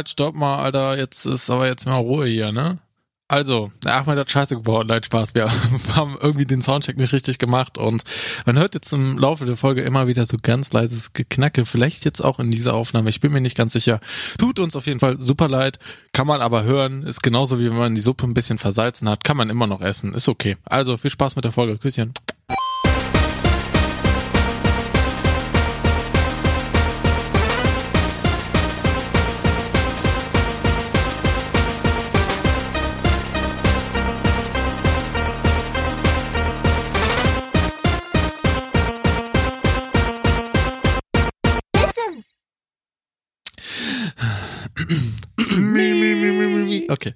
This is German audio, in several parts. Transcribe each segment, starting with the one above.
halt, stopp mal, Alter, jetzt ist aber jetzt mal Ruhe hier, ne? Also, der Ahmed hat scheiße geworden, nein, Spaß. Wir haben irgendwie den Soundcheck nicht richtig gemacht und man hört jetzt im Laufe der Folge immer wieder so ganz leises Geknacke. Vielleicht jetzt auch in dieser Aufnahme, ich bin mir nicht ganz sicher. Tut uns auf jeden Fall super leid, kann man aber hören. Ist genauso wie wenn man die Suppe ein bisschen versalzen hat, kann man immer noch essen. Ist okay. Also, viel Spaß mit der Folge. Küsschen. Okay.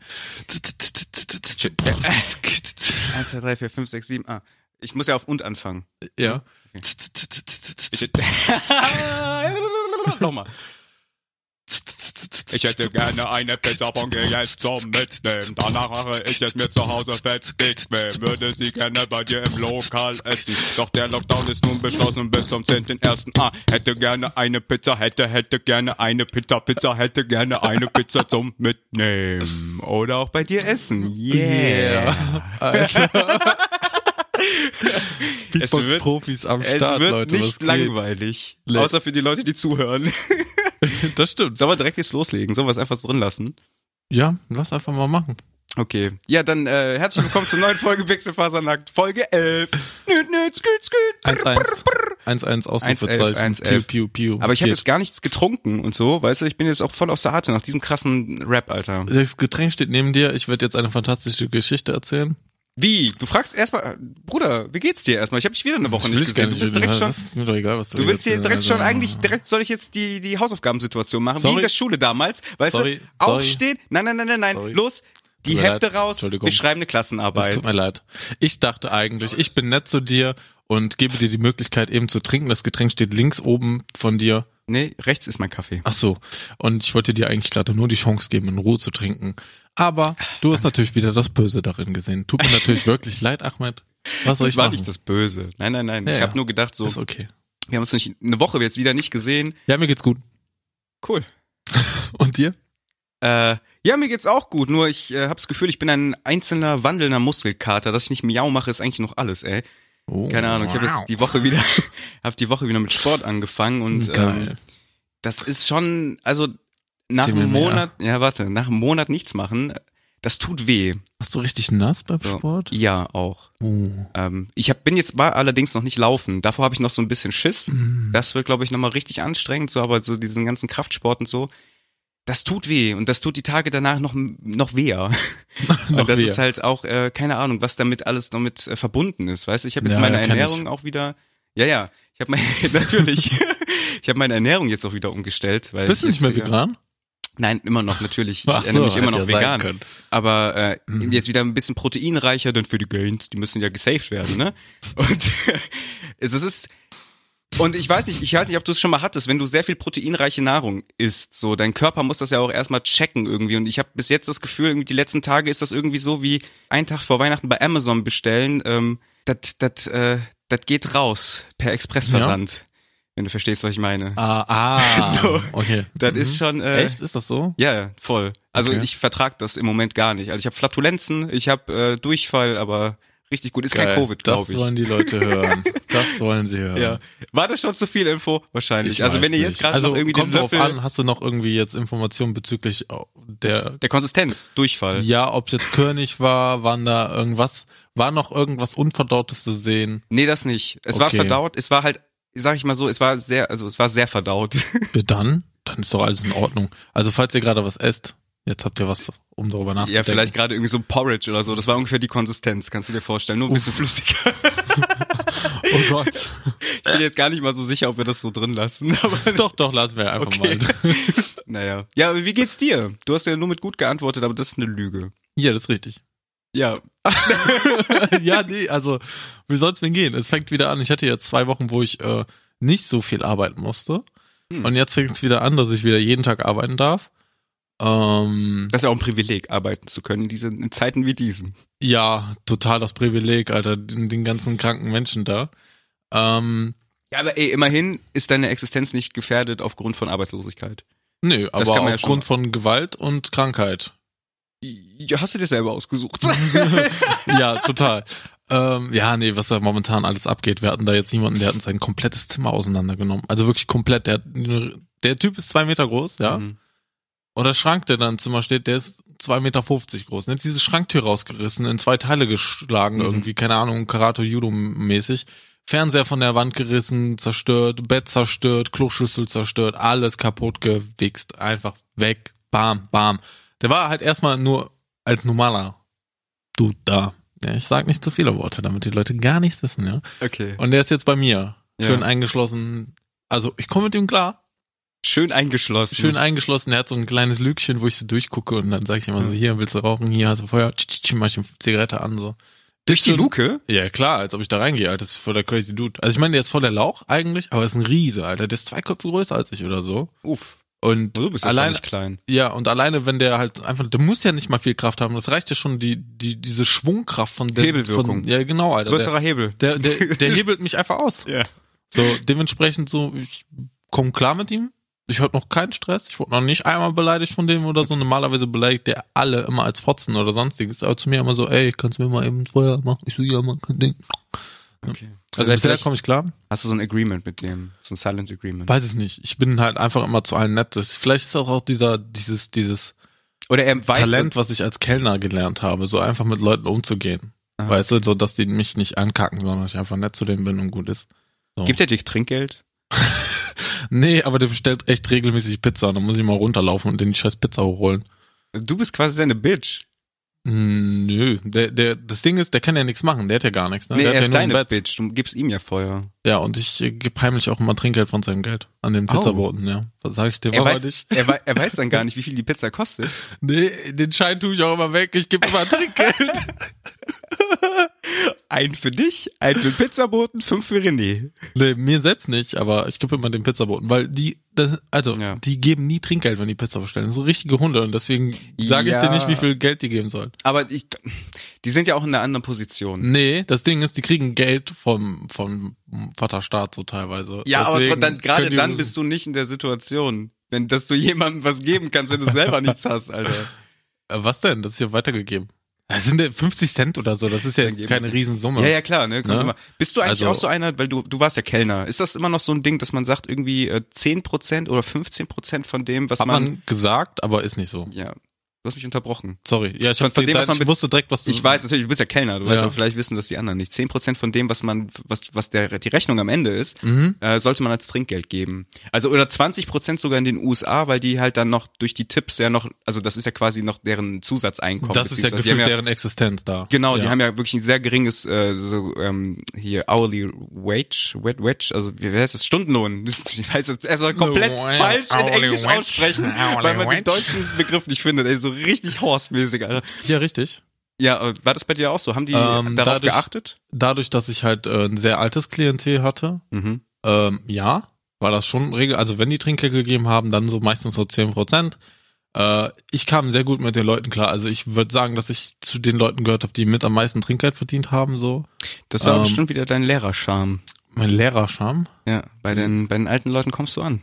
1, 2, 3, 4, 5, 6, 7, ah. Ich muss ja auf und anfangen. Ja. Nochmal. Ich hätte gerne eine Pizza von jetzt zum Mitnehmen. Danach mache ich es mir zu Hause fett bequem. Würde sie gerne bei dir im Lokal essen. Doch der Lockdown ist nun beschlossen bis zum 10.1. Ah, hätte gerne eine Pizza, hätte, hätte gerne eine Pizza, Pizza, hätte gerne eine Pizza zum Mitnehmen. Oder auch bei dir essen. Yeah. Alter. Es wird- Profis am Es Start, wird Leute. nicht geht? langweilig. Le- Außer für die Leute, die zuhören. Das stimmt. Sollen wir direkt jetzt loslegen? Sollen wir es einfach drin lassen? Ja, lass einfach mal machen. Okay. Ja, dann äh, herzlich willkommen zur neuen Folge Pixelfasernackt, Folge 11. Nüt, nüt, sküt, sküt. 1-1. 1-1 Ausrufezeichen. 1-11, Piu, piu, piu. Aber ich habe geht? jetzt gar nichts getrunken und so, weißt du, ich bin jetzt auch voll aus der Atem nach diesem krassen Rap, Alter. Das Getränk steht neben dir. Ich werde jetzt eine fantastische Geschichte erzählen. Wie? Du fragst erstmal, Bruder, wie geht's dir erstmal? Ich habe dich wieder eine Woche Ich nicht gesehen. Du bist direkt schon, ist mir doch egal, was du du willst hier direkt schon also- eigentlich, direkt soll ich jetzt die, die Hausaufgabensituation machen, wie Sorry. in der Schule damals, weißt Sorry, du, aufstehen, nein, nein, nein, nein, nein, Sorry. los, die Hefte leid. raus, wir schreiben eine Es Klassenarbeit. tut mir leid. Ich dachte eigentlich, ich bin nett zu dir und gebe dir die Möglichkeit eben zu trinken. Das Getränk steht links oben von dir. Nee, rechts ist mein Kaffee. Ach so. Und ich wollte dir eigentlich gerade nur die Chance geben, in Ruhe zu trinken. Aber du hast natürlich wieder das Böse darin gesehen. Tut mir natürlich wirklich leid, Ahmed. Was soll Das ich war machen? nicht das Böse. Nein, nein, nein. Ja, ich ja. habe nur gedacht, so, ist okay. wir haben uns nicht eine Woche jetzt wieder nicht gesehen. Ja, mir geht's gut. Cool. Und dir? Äh, ja, mir geht's auch gut. Nur ich äh, habe das Gefühl, ich bin ein einzelner wandelnder Muskelkater. Dass ich nicht miau mache, ist eigentlich noch alles, ey. Oh, Keine Ahnung. Ich habe jetzt die Woche wieder, habe die Woche wieder mit Sport angefangen und ähm, Geil. das ist schon, also nach mir einem mehr. Monat, ja warte, nach einem Monat nichts machen, das tut weh. Hast du richtig nass beim So. Sport? Ja, auch. Oh. Ähm, ich hab, bin jetzt war allerdings noch nicht laufen. Davor habe ich noch so ein bisschen Schiss. Mm. Das wird, glaube ich, nochmal richtig anstrengend, so, aber so diesen ganzen Kraftsport und so. Das tut weh und das tut die Tage danach noch noch weher. Noch und das weher. ist halt auch äh, keine Ahnung, was damit alles noch mit äh, verbunden ist. Weißt du, ich habe jetzt Ja, meine Ernährung auch wieder. Ja, ja, ich habe meine natürlich. ich habe meine Ernährung jetzt auch wieder umgestellt, weil Bist du ich nicht mehr vegan? Nein, immer noch natürlich. Ich Ach ernähre mich so, immer hätte noch vegan. können. Aber äh, Mhm. jetzt wieder ein bisschen proteinreicher, denn für die Gains, die müssen ja gesaved werden, ne? Und es ist und ich weiß nicht, ich weiß nicht, ob du es schon mal hattest, wenn du sehr viel proteinreiche Nahrung isst, so dein Körper muss das ja auch erstmal checken irgendwie und ich habe bis jetzt das Gefühl, irgendwie die letzten Tage ist das irgendwie so wie einen Tag vor Weihnachten bei Amazon bestellen, ähm, das das äh, das geht raus per Expressversand. Wenn du verstehst, was ich meine. Ah, ah. So. Okay. Das Mhm. ist schon äh, Echt? Ist das so? ja, ja, voll. Also Okay. ich vertrag das im Moment gar nicht. Also ich habe Flatulenzen, ich habe äh, Durchfall, aber richtig gut. Ist kein Geil. Covid, glaube Das ich. wollen die Leute hören. Das wollen sie hören. Ja. War das schon zu viel Info? Wahrscheinlich. Ich also wenn ihr jetzt gerade also noch irgendwie den kommt drauf Löffel an, hast du noch irgendwie jetzt Informationen bezüglich oh, der der Konsistenz, Durchfall. ja, ob es jetzt König war, waren da irgendwas, war noch irgendwas Unverdautes zu sehen? Nee, das nicht. Es war Okay. verdaut, es war halt, sag ich mal so, es war sehr, also es war sehr verdaut. Dann, dann ist doch alles in Ordnung. Also falls ihr gerade was esst, jetzt habt ihr was, um darüber nachzudenken. ja, vielleicht gerade irgendwie so Porridge oder so. Das war ungefähr die Konsistenz, kannst du dir vorstellen. Nur ein bisschen flüssiger. Oh Gott. Ich bin jetzt gar nicht mal so sicher, ob wir das so drin lassen. Doch, doch, lassen wir einfach Okay. mal. naja. Ja, aber wie geht's dir? Du hast ja nur mit gut geantwortet, aber das ist eine Lüge. Ja, das ist richtig. Ja, ja, nee, also wie soll's denn gehen? Es fängt wieder an. Ich hatte jetzt zwei Wochen, wo ich äh, nicht so viel arbeiten musste. Hm. Und jetzt fängt's wieder an, dass ich wieder jeden Tag arbeiten darf. Ähm, Das ist ja auch ein Privileg, arbeiten zu können, diese, in Zeiten wie diesen. ja, total das Privileg, Alter, den, den ganzen kranken Menschen da. Ähm, Ja, aber ey, immerhin ist deine Existenz nicht gefährdet aufgrund von Arbeitslosigkeit. Nö, Das aber ja aufgrund von Gewalt und Krankheit. Ja, hast du dir selber ausgesucht? ja, total. Ähm, ja, nee, was da momentan alles abgeht. Wir hatten da jetzt jemanden, der hat uns sein komplettes Zimmer auseinandergenommen. Also wirklich komplett. Der, der Typ ist zwei Meter groß, ja. Mhm. Und der Schrank, der da im Zimmer steht, der ist zwei Meter fünfzig groß. Und jetzt diese Schranktür rausgerissen, in zwei Teile geschlagen, Mhm. irgendwie, keine Ahnung, Karate Judo mäßig. Fernseher von der Wand gerissen, zerstört, Bett zerstört, Kloschüssel zerstört, alles kaputt gewichst, einfach weg, bam, bam. Der war halt erstmal nur als normaler Dude da. Ja, ich sag nicht zu viele Worte, damit die Leute gar nichts wissen, ja. Okay. Und der ist jetzt bei mir, Ja. schön eingeschlossen. Also ich komme mit ihm klar, Schön eingeschlossen. schön eingeschlossen. Er hat so ein kleines Lückchen, wo ich so durchgucke und dann sage ich immer so, hier willst du rauchen, hier hast du Feuer, tsch, tsch, mach ich eine Zigarette an so. Durch die Luke? Ja klar, als ob ich da reingehe, Alter. Das ist voll der crazy Dude. Also ich meine, der ist voll der Lauch eigentlich, aber er ist ein Riese, Alter. Der ist zwei Köpfe größer als ich oder so. Uff. Und Du bist ja allein, nicht klein. ja, und alleine, wenn der halt einfach, der muss ja nicht mal viel Kraft haben. Das reicht ja schon die, die, diese Schwungkraft von der, Hebelwirkung. Von, ja, genau, Alter. Größerer Hebel. Der, der, der, der hebelt mich einfach aus. Ja. So, dementsprechend so, ich komme klar mit ihm. Ich hatte noch keinen Stress. Ich wurde noch nicht einmal beleidigt von dem oder so. Normalerweise beleidigt der alle immer als Fotzen oder sonstiges. Aber zu mir immer so, ey, kannst du mir mal eben Feuer machen? Ich so, ja, man kann Ding. Okay. Also Also bisher komme ich klar. hast du so ein Agreement mit dem, so ein Silent Agreement. Weiß ich nicht. Ich bin halt einfach immer zu allen nett. Das, vielleicht ist das auch dieser, dieses, dieses Oder er weiß, Talent, was ich als Kellner gelernt habe, so einfach mit Leuten umzugehen. Aha. Weißt du, so dass die mich nicht ankacken, sondern ich einfach nett zu denen bin und gut ist. So. gibt er dir Trinkgeld? Nee, aber der bestellt echt regelmäßig Pizza. Dann muss ich mal runterlaufen und den die scheiß Pizza hochholen. Du bist quasi seine Bitch. Hm, Nö, der, der, das Ding ist, der kann ja nichts machen, der hat ja gar nichts, ne? Nee, der er hat ist ja nur ein deine. Bitch. Du gibst ihm ja Feuer. Ja, und ich äh, gebe heimlich auch immer Trinkgeld von seinem Geld an den Oh. Pizzaboten, ja. Was sag ich dir Er weiß, nicht? er, er weiß dann gar nicht, wie viel die Pizza kostet. Nee, den Schein tue ich auch immer weg, ich gebe immer Trinkgeld. Ein für dich, ein für den Pizzaboten, fünf für René. nee, mir selbst nicht, aber ich gebe immer den Pizzaboten, weil die, das, also, Ja. die geben nie Trinkgeld, wenn die Pizza bestellen. Das sind richtige Hunde und deswegen sage ich Ja. dir nicht, wie viel Geld die geben sollen. Aber ich, die sind ja auch in einer anderen Position. Nee, das Ding ist, die kriegen Geld vom, vom Vaterstaat so teilweise. Ja, aber Deswegen dann, gerade die- dann bist du nicht in der Situation, wenn, dass du jemandem was geben kannst, wenn du selber nichts hast, Alter. Äh, Was denn? Das ist ja weitergegeben. Das sind ja 50 Cent oder so, das ist ja jetzt keine Riesensumme. Ja, ja, klar, ne? Ne? Bist du eigentlich Also- auch so einer, weil du, du warst ja Kellner. Ist das immer noch so ein Ding, dass man sagt, irgendwie äh, 10% oder 15% von dem, was Hat man, man gesagt, aber ist nicht so. Ja. Du hast mich unterbrochen. Sorry. Ja, ich, Von- von dem, was man ich mit- wusste direkt, was du... Ich weiß natürlich, du bist ja Kellner, du Ja. weißt aber vielleicht wissen das die anderen nicht. 10% von dem, was man, was, was der, die Rechnung am Ende ist, Mhm. äh, sollte man als Trinkgeld geben. Also oder 20% sogar in den USA, weil die halt dann noch durch die Tipps ja noch, also das ist ja quasi noch deren Zusatzeinkommen. Das ist ja gefühlt ja, deren Existenz da. Genau, ja. die haben ja wirklich ein sehr geringes äh, so ähm, hier hourly wage, wage, wage, also wie heißt das Stundenlohn? Ich weiß es erstmal komplett Hourly falsch in wage. Englisch aussprechen, Hourly weil man wage. den deutschen Begriff nicht findet. Ey, so richtig horsemäßig, Alter. Ja, richtig. Ja, äh, war das bei dir auch so? Haben die Ähm, darauf dadurch- geachtet? Dadurch, dass ich halt äh, ein sehr altes Klientel hatte, Mhm. ähm, ja, war das schon Regel. Also wenn die Trinkgeld gegeben haben, dann so meistens so 10 Prozent. Äh, ich kam sehr gut mit den Leuten klar. Also ich würde sagen, dass ich zu den Leuten gehört habe, die mit am meisten Trinkgeld verdient haben. So Das war Ähm, bestimmt wieder dein Lehrerscham. mein Lehrerscham. Ja, bei den, bei den alten Leuten kommst du an.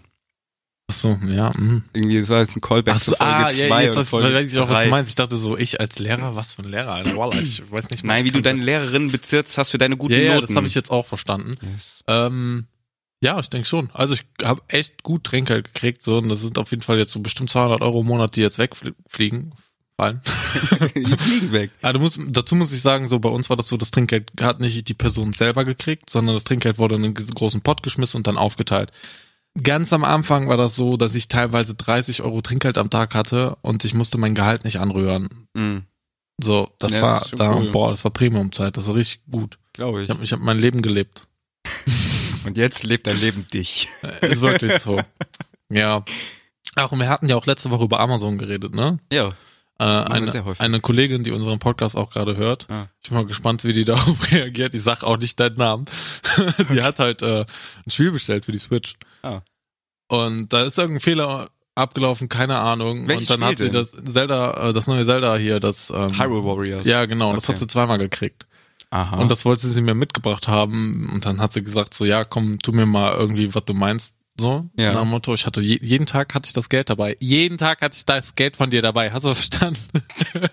Ach so, ja. Mh. Irgendwie, das war jetzt ein Callback Ach so, zu Folge ah, 2 ja, jetzt und weiß, Folge weiß ich auch, was du meinst. Ich dachte so, ich als Lehrer, was für ein Lehrer, Alter. Ich weiß nicht. Nein, wie du deine Lehrerinnen bezirzt hast für deine guten Ja, ja, Noten. das habe ich jetzt auch verstanden. Yes. Ähm, ja, ich denke schon. Also ich habe echt gut Trinkgeld gekriegt, so und das sind auf jeden Fall jetzt so bestimmt 200 Euro im Monat, die jetzt wegfliegen, fallen. die fliegen weg. Ah, du musst, dazu muss ich sagen, so bei uns war das so, das Trinkgeld hat nicht die Person selber gekriegt, sondern das Trinkgeld wurde in einen großen Pott geschmissen und dann aufgeteilt. Ganz am Anfang war das so, dass ich teilweise 30 Euro Trinkgeld am Tag hatte und ich musste mein Gehalt nicht anrühren. Mhm, So, das Ja, das war schon da, cool. boah, das war Premiumzeit, das war richtig gut. Glaube Ich ich. habe ich hab mein Leben gelebt. Und jetzt lebt dein Leben dich. Äh, Ist wirklich so. Ja. Ach, und wir hatten ja auch letzte Woche über Amazon geredet, ne? Ja. Äh, eine, eine Kollegin, die unseren Podcast auch gerade hört. Ah. Ich bin mal gespannt, wie die darauf reagiert. Ich sag auch nicht deinen Namen. die hat halt äh, ein Spiel bestellt für die Switch. Ah. Und da ist irgendein Fehler abgelaufen, keine Ahnung. Welches und dann hat Spiel sie denn? das Zelda, äh, das neue Zelda hier, das ähm, Hyrule Warriors. Ja, genau, das Okay. hat sie zweimal gekriegt. Aha. Und das wollte sie mir mitgebracht haben. Und dann hat sie gesagt, so, ja, komm, tu mir mal irgendwie, was du meinst. So, Ja. nach dem Motto, ich hatte je, jeden Tag hatte ich das Geld dabei. Jeden Tag hatte ich das Geld von dir dabei. Hast du verstanden?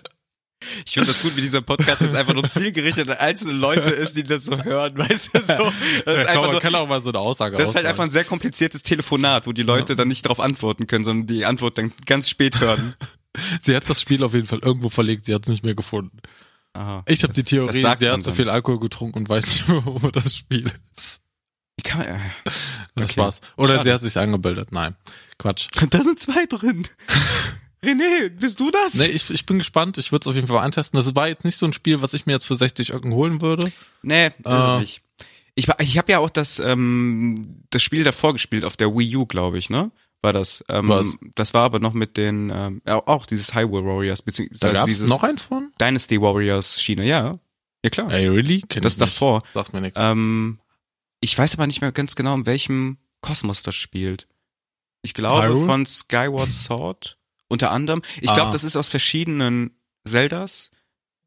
Ich finde das gut, wie dieser Podcast jetzt einfach nur zielgerichtet an einzelne Leute ist, die das so hören, weißt du, so. Das ist, Ja, einfach man nur, kann auch mal so eine Aussage das ist halt einfach ein sehr kompliziertes Telefonat, wo die Leute dann nicht darauf antworten können, sondern die Antwort dann ganz spät hören. Sie hat das Spiel auf jeden Fall irgendwo verlegt, sie hat es nicht mehr gefunden. Aha. Ich habe die Theorie, sie hat zu dann. viel Alkohol getrunken und weiß nicht mehr, wo das Spiel ist. Wie kann man, äh, Das Okay. war's. Oder Schade. sie hat sich angebildet. Nein, Quatsch. da sind zwei drin. René, bist du das? Nee, ich, ich bin gespannt. Ich würde es auf jeden Fall mal antesten. Das war jetzt nicht so ein Spiel, was ich mir jetzt für 60 Öcken holen würde. Nee, Äh. es nicht. Ich, war- ich habe ja auch das, ähm, das Spiel davor gespielt, auf der Wii U, glaube ich, ne? War das. Ähm, Was? Das war aber noch mit den, ähm, ja, auch dieses Hyrule Warriors, Da beziehungsweise gab's dieses noch eins von? Dynasty Warriors Schiene, ja. Ja, klar. Ey, really? Kenn das ich nicht. davor. Sagt mir nichts. Ähm, ich weiß aber nicht mehr ganz genau, in welchem Kosmos das spielt. Ich glaube Hyrule? von Skyward Sword unter anderem. Ich glaube, Ah. das ist aus verschiedenen Zeldas.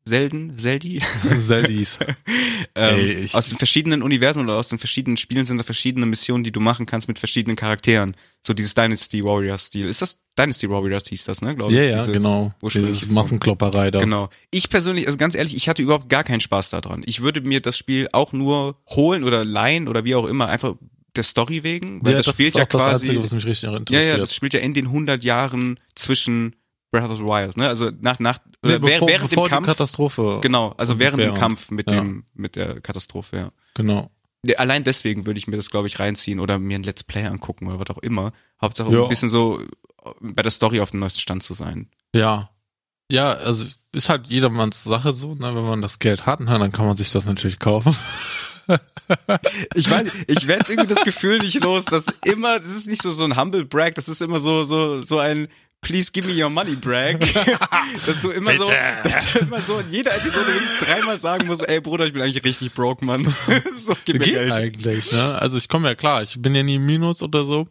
Zelden, Zeldi, Zeldis. ähm, Ey, aus den verschiedenen Universen oder aus den verschiedenen Spielen sind da verschiedene Missionen, die du machen kannst mit verschiedenen Charakteren. So dieses Dynasty Warriors Stil. Ist das Dynasty Warriors hieß das, ne? Glaube Ja, ich. ja, Diese- genau. ursprüngliche Diese Form. Massenklopperei da. Genau. Ich persönlich, also ganz ehrlich, ich hatte überhaupt gar keinen Spaß daran. Ich würde mir das Spiel auch nur holen oder leihen oder wie auch immer, einfach der Story wegen, weil ja, das, das spielt ja auch das quasi. Einzige, was mich richtig ja, interessiert. ja, das spielt ja in den 100 Jahren zwischen Breath of the Wild, ne? Also nach nach nee, oder bevor, während, bevor dem Kampf. Katastrophe. Genau, also während dem. Kampf mit Ja. dem mit der Katastrophe, ja. Genau. Ja, Allein deswegen würde ich mir das, glaube ich, reinziehen oder mir ein Let's Play angucken oder was auch immer. Hauptsache um Ja. ein bisschen so äh, bei der Story auf dem neuesten Stand zu sein. Ja. Ja, also ist halt jedermanns Sache so, ne? Wenn man das Geld hat, na, dann kann man sich das natürlich kaufen. Ich weiß, ich werde irgendwie das Gefühl nicht los, dass immer, das ist nicht so so ein Humble Brag, das ist immer so so so ein Please give me your money brag, dass du immer so, dass du immer so in jeder Episode wenigstens dreimal sagen musst, ey Bruder, ich bin eigentlich richtig broke, Mann. so, gib mir Geht Geld. eigentlich, ne? Also ich komme ja klar, ich bin ja nie im Minus oder so.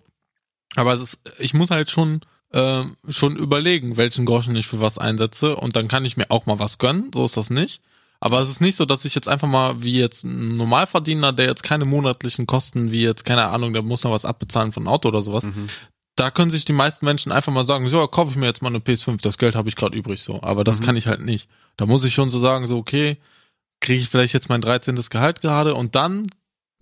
Aber es ist, ich muss halt schon, ähm, schon überlegen, welchen Groschen ich für was einsetze und dann kann ich mir auch mal was gönnen, so ist das nicht. Aber es ist nicht so, dass ich jetzt einfach mal wie jetzt ein Normalverdiener, der jetzt keine monatlichen Kosten, wie jetzt, keine Ahnung, der muss noch was abbezahlen von Auto oder sowas. Mhm. Da können sich die meisten Menschen einfach mal sagen, so, kaufe ich mir jetzt mal eine PS5, das Geld habe ich gerade übrig, so. Aber das Mhm. kann ich halt nicht. Da muss ich schon so sagen, so, okay, kriege ich vielleicht jetzt mein 13. Gehalt gerade und dann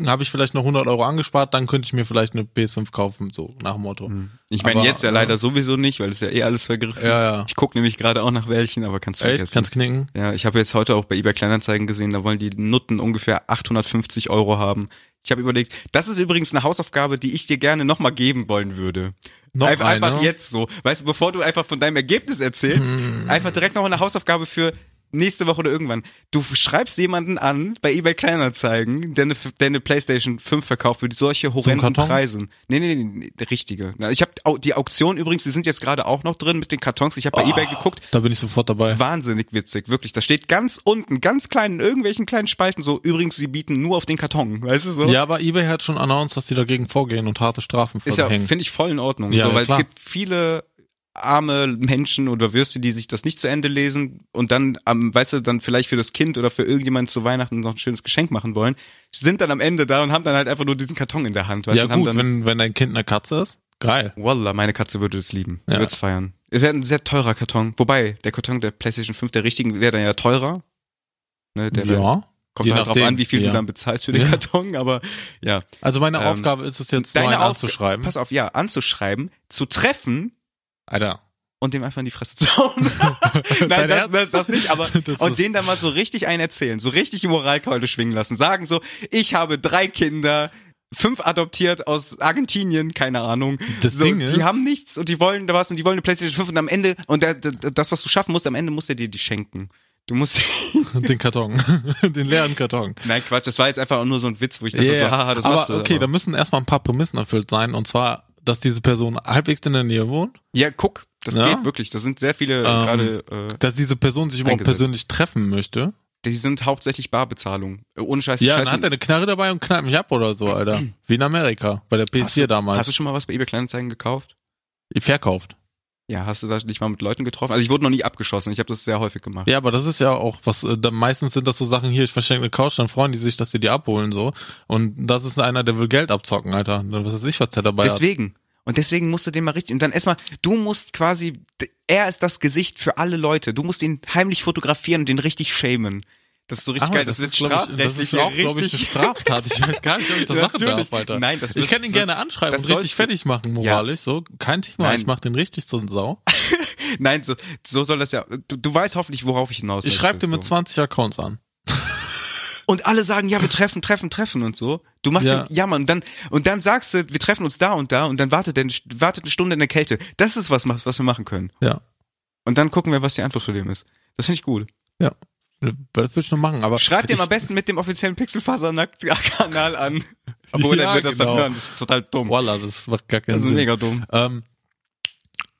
habe ich vielleicht noch 100 Euro angespart, dann könnte ich mir vielleicht eine PS5 kaufen, so nach dem Motto. Ich meine jetzt ja äh, leider sowieso nicht, weil es ja eh alles vergriffen. Ja, ja. Ich gucke nämlich gerade auch nach welchen, aber kannst du Echt? vergessen. Kannst knicken? Ja, ich habe jetzt heute auch bei eBay Kleinanzeigen gesehen, da wollen die Nutten ungefähr 850 Euro haben. Ich habe überlegt, das ist übrigens eine Hausaufgabe, die ich dir gerne nochmal geben wollen würde. Noch einfach, eine? einfach jetzt so. Weißt du, bevor du einfach von deinem Ergebnis erzählst, Hm. einfach direkt noch eine Hausaufgabe für nächste Woche oder irgendwann. Du schreibst jemanden an bei eBay Kleinanzeigen, der eine, der eine PlayStation 5 verkauft für solche horrenden Karton? Preise. Nee, nee, nee, nee, der richtige. Ich habe die Auktion übrigens, die sind jetzt gerade auch noch drin mit den Kartons. Ich habe bei Oh. eBay geguckt, Da bin ich sofort dabei. wahnsinnig witzig, wirklich. Da steht ganz unten, ganz klein in irgendwelchen kleinen Spalten so, übrigens, sie bieten nur auf den Karton, weißt du so? Ja, aber eBay hat schon announced, dass die dagegen vorgehen und harte Strafen Ist ja, verhängen. finde ich voll in Ordnung. Ja, so, ja, weil klar. es gibt viele arme Menschen oder Würste, die sich das nicht zu Ende lesen und dann am, weißt du, dann vielleicht für das Kind oder für irgendjemanden zu Weihnachten noch ein schönes Geschenk machen wollen, sind dann am Ende da und haben dann halt einfach nur diesen Karton in der Hand, weißt ja du, gut, dann, wenn, wenn dein Kind eine Katze ist, geil. Wallah, meine Katze würde es lieben. Ja. würde es feiern. Es wäre ein sehr teurer Karton. Wobei, der Karton der PlayStation 5, der richtigen, wäre dann ja teurer. Ne, der wär- ja. Kommt Je halt drauf an, wie viel ja. du dann bezahlst für den Ja. Karton, aber ja. Also meine Ähm, Aufgabe ist es jetzt, so einen anzuschreiben. Pass auf, ja, anzuschreiben, zu treffen Alter. und dem einfach in die Fresse zu hauen. Nein, das, das, das nicht, aber Das und denen dann mal so richtig einen erzählen, so richtig die Moralkeule schwingen lassen. Sagen so, ich habe drei Kinder, fünf adoptiert aus Argentinien, keine Ahnung. Das so, Ding die ist- haben nichts und die wollen da was und die wollen eine Playstation 5 und am Ende, und der, der, das, was du schaffen musst, am Ende muss der dir die schenken. Du musst, Den Karton. Den leeren Karton. nein Quatsch, das war jetzt einfach nur so ein Witz, wo ich dachte so, Yeah. haha, das aber machst du. okay, aber. da müssen erstmal ein paar Prämissen erfüllt sein und zwar, dass diese Person halbwegs in der Nähe wohnt, Ja, guck, das Ja. geht wirklich. Da sind sehr viele Ähm, gerade, äh, dass diese Person sich überhaupt persönlich treffen möchte. die sind hauptsächlich Barbezahlung. Äh, Ohne Scheiß. Ja, Scheiß dann hat er eine Knarre dabei und knallt mich ab oder so, Alter. Wie in Amerika, bei der PS4 hast du, damals. Hast du schon mal was bei eBay Kleinanzeigen gekauft? Verkauft. Ja, hast du das nicht mal mit Leuten getroffen? Also ich wurde noch nie abgeschossen, ich habe das sehr häufig gemacht. Ja, aber das ist ja auch was, äh, da, meistens sind das so Sachen hier, ich verschenke eine Couch, dann freuen die sich, dass die die abholen so. Und das ist einer, der will Geld abzocken, Alter. Dann Was weiß ich, was der dabei hat. Deswegen. Und deswegen musst du den mal richtig, und dann erstmal, du musst quasi, er ist das Gesicht für alle Leute. Du musst ihn heimlich fotografieren und den richtig shamen. Das ist so richtig Ah, geil. Das, ist glaub ich, das strafrechtlich ist auch, glaube ich, eine. Straftat. Ich weiß gar nicht, ob ich das machen darf, Alter. Nein, das ich kann ihn so- gerne anschreiben das und richtig fertig machen, moralisch, so. Kein Thema, Nein. ich mach den richtig ein Sau. Nein, so, so soll das ja. Du, du weißt hoffentlich, worauf ich hinaus Ich möchte, schreibe dir mit so. 20 Accounts an. Und alle sagen, ja, wir treffen, treffen, treffen und so. Du machst Ja. ja, ja Mann, und dann, und dann sagst du, wir treffen uns da und da und dann wartet, der, wartet eine Stunde in der Kälte. Das ist was, was wir machen können. Ja. Und dann gucken wir, was die Antwort für dem ist. Das finde ich gut. Ja. Das ich nur machen, aber. Schreib dir ich, am besten mit dem offiziellen Pixelfasernackt-Kanal an. Obwohl, Ja, dann wird das genau. dann hören. Das ist total dumm. Voila, das macht gar keinen Das ist Sinn. mega dumm. Ähm,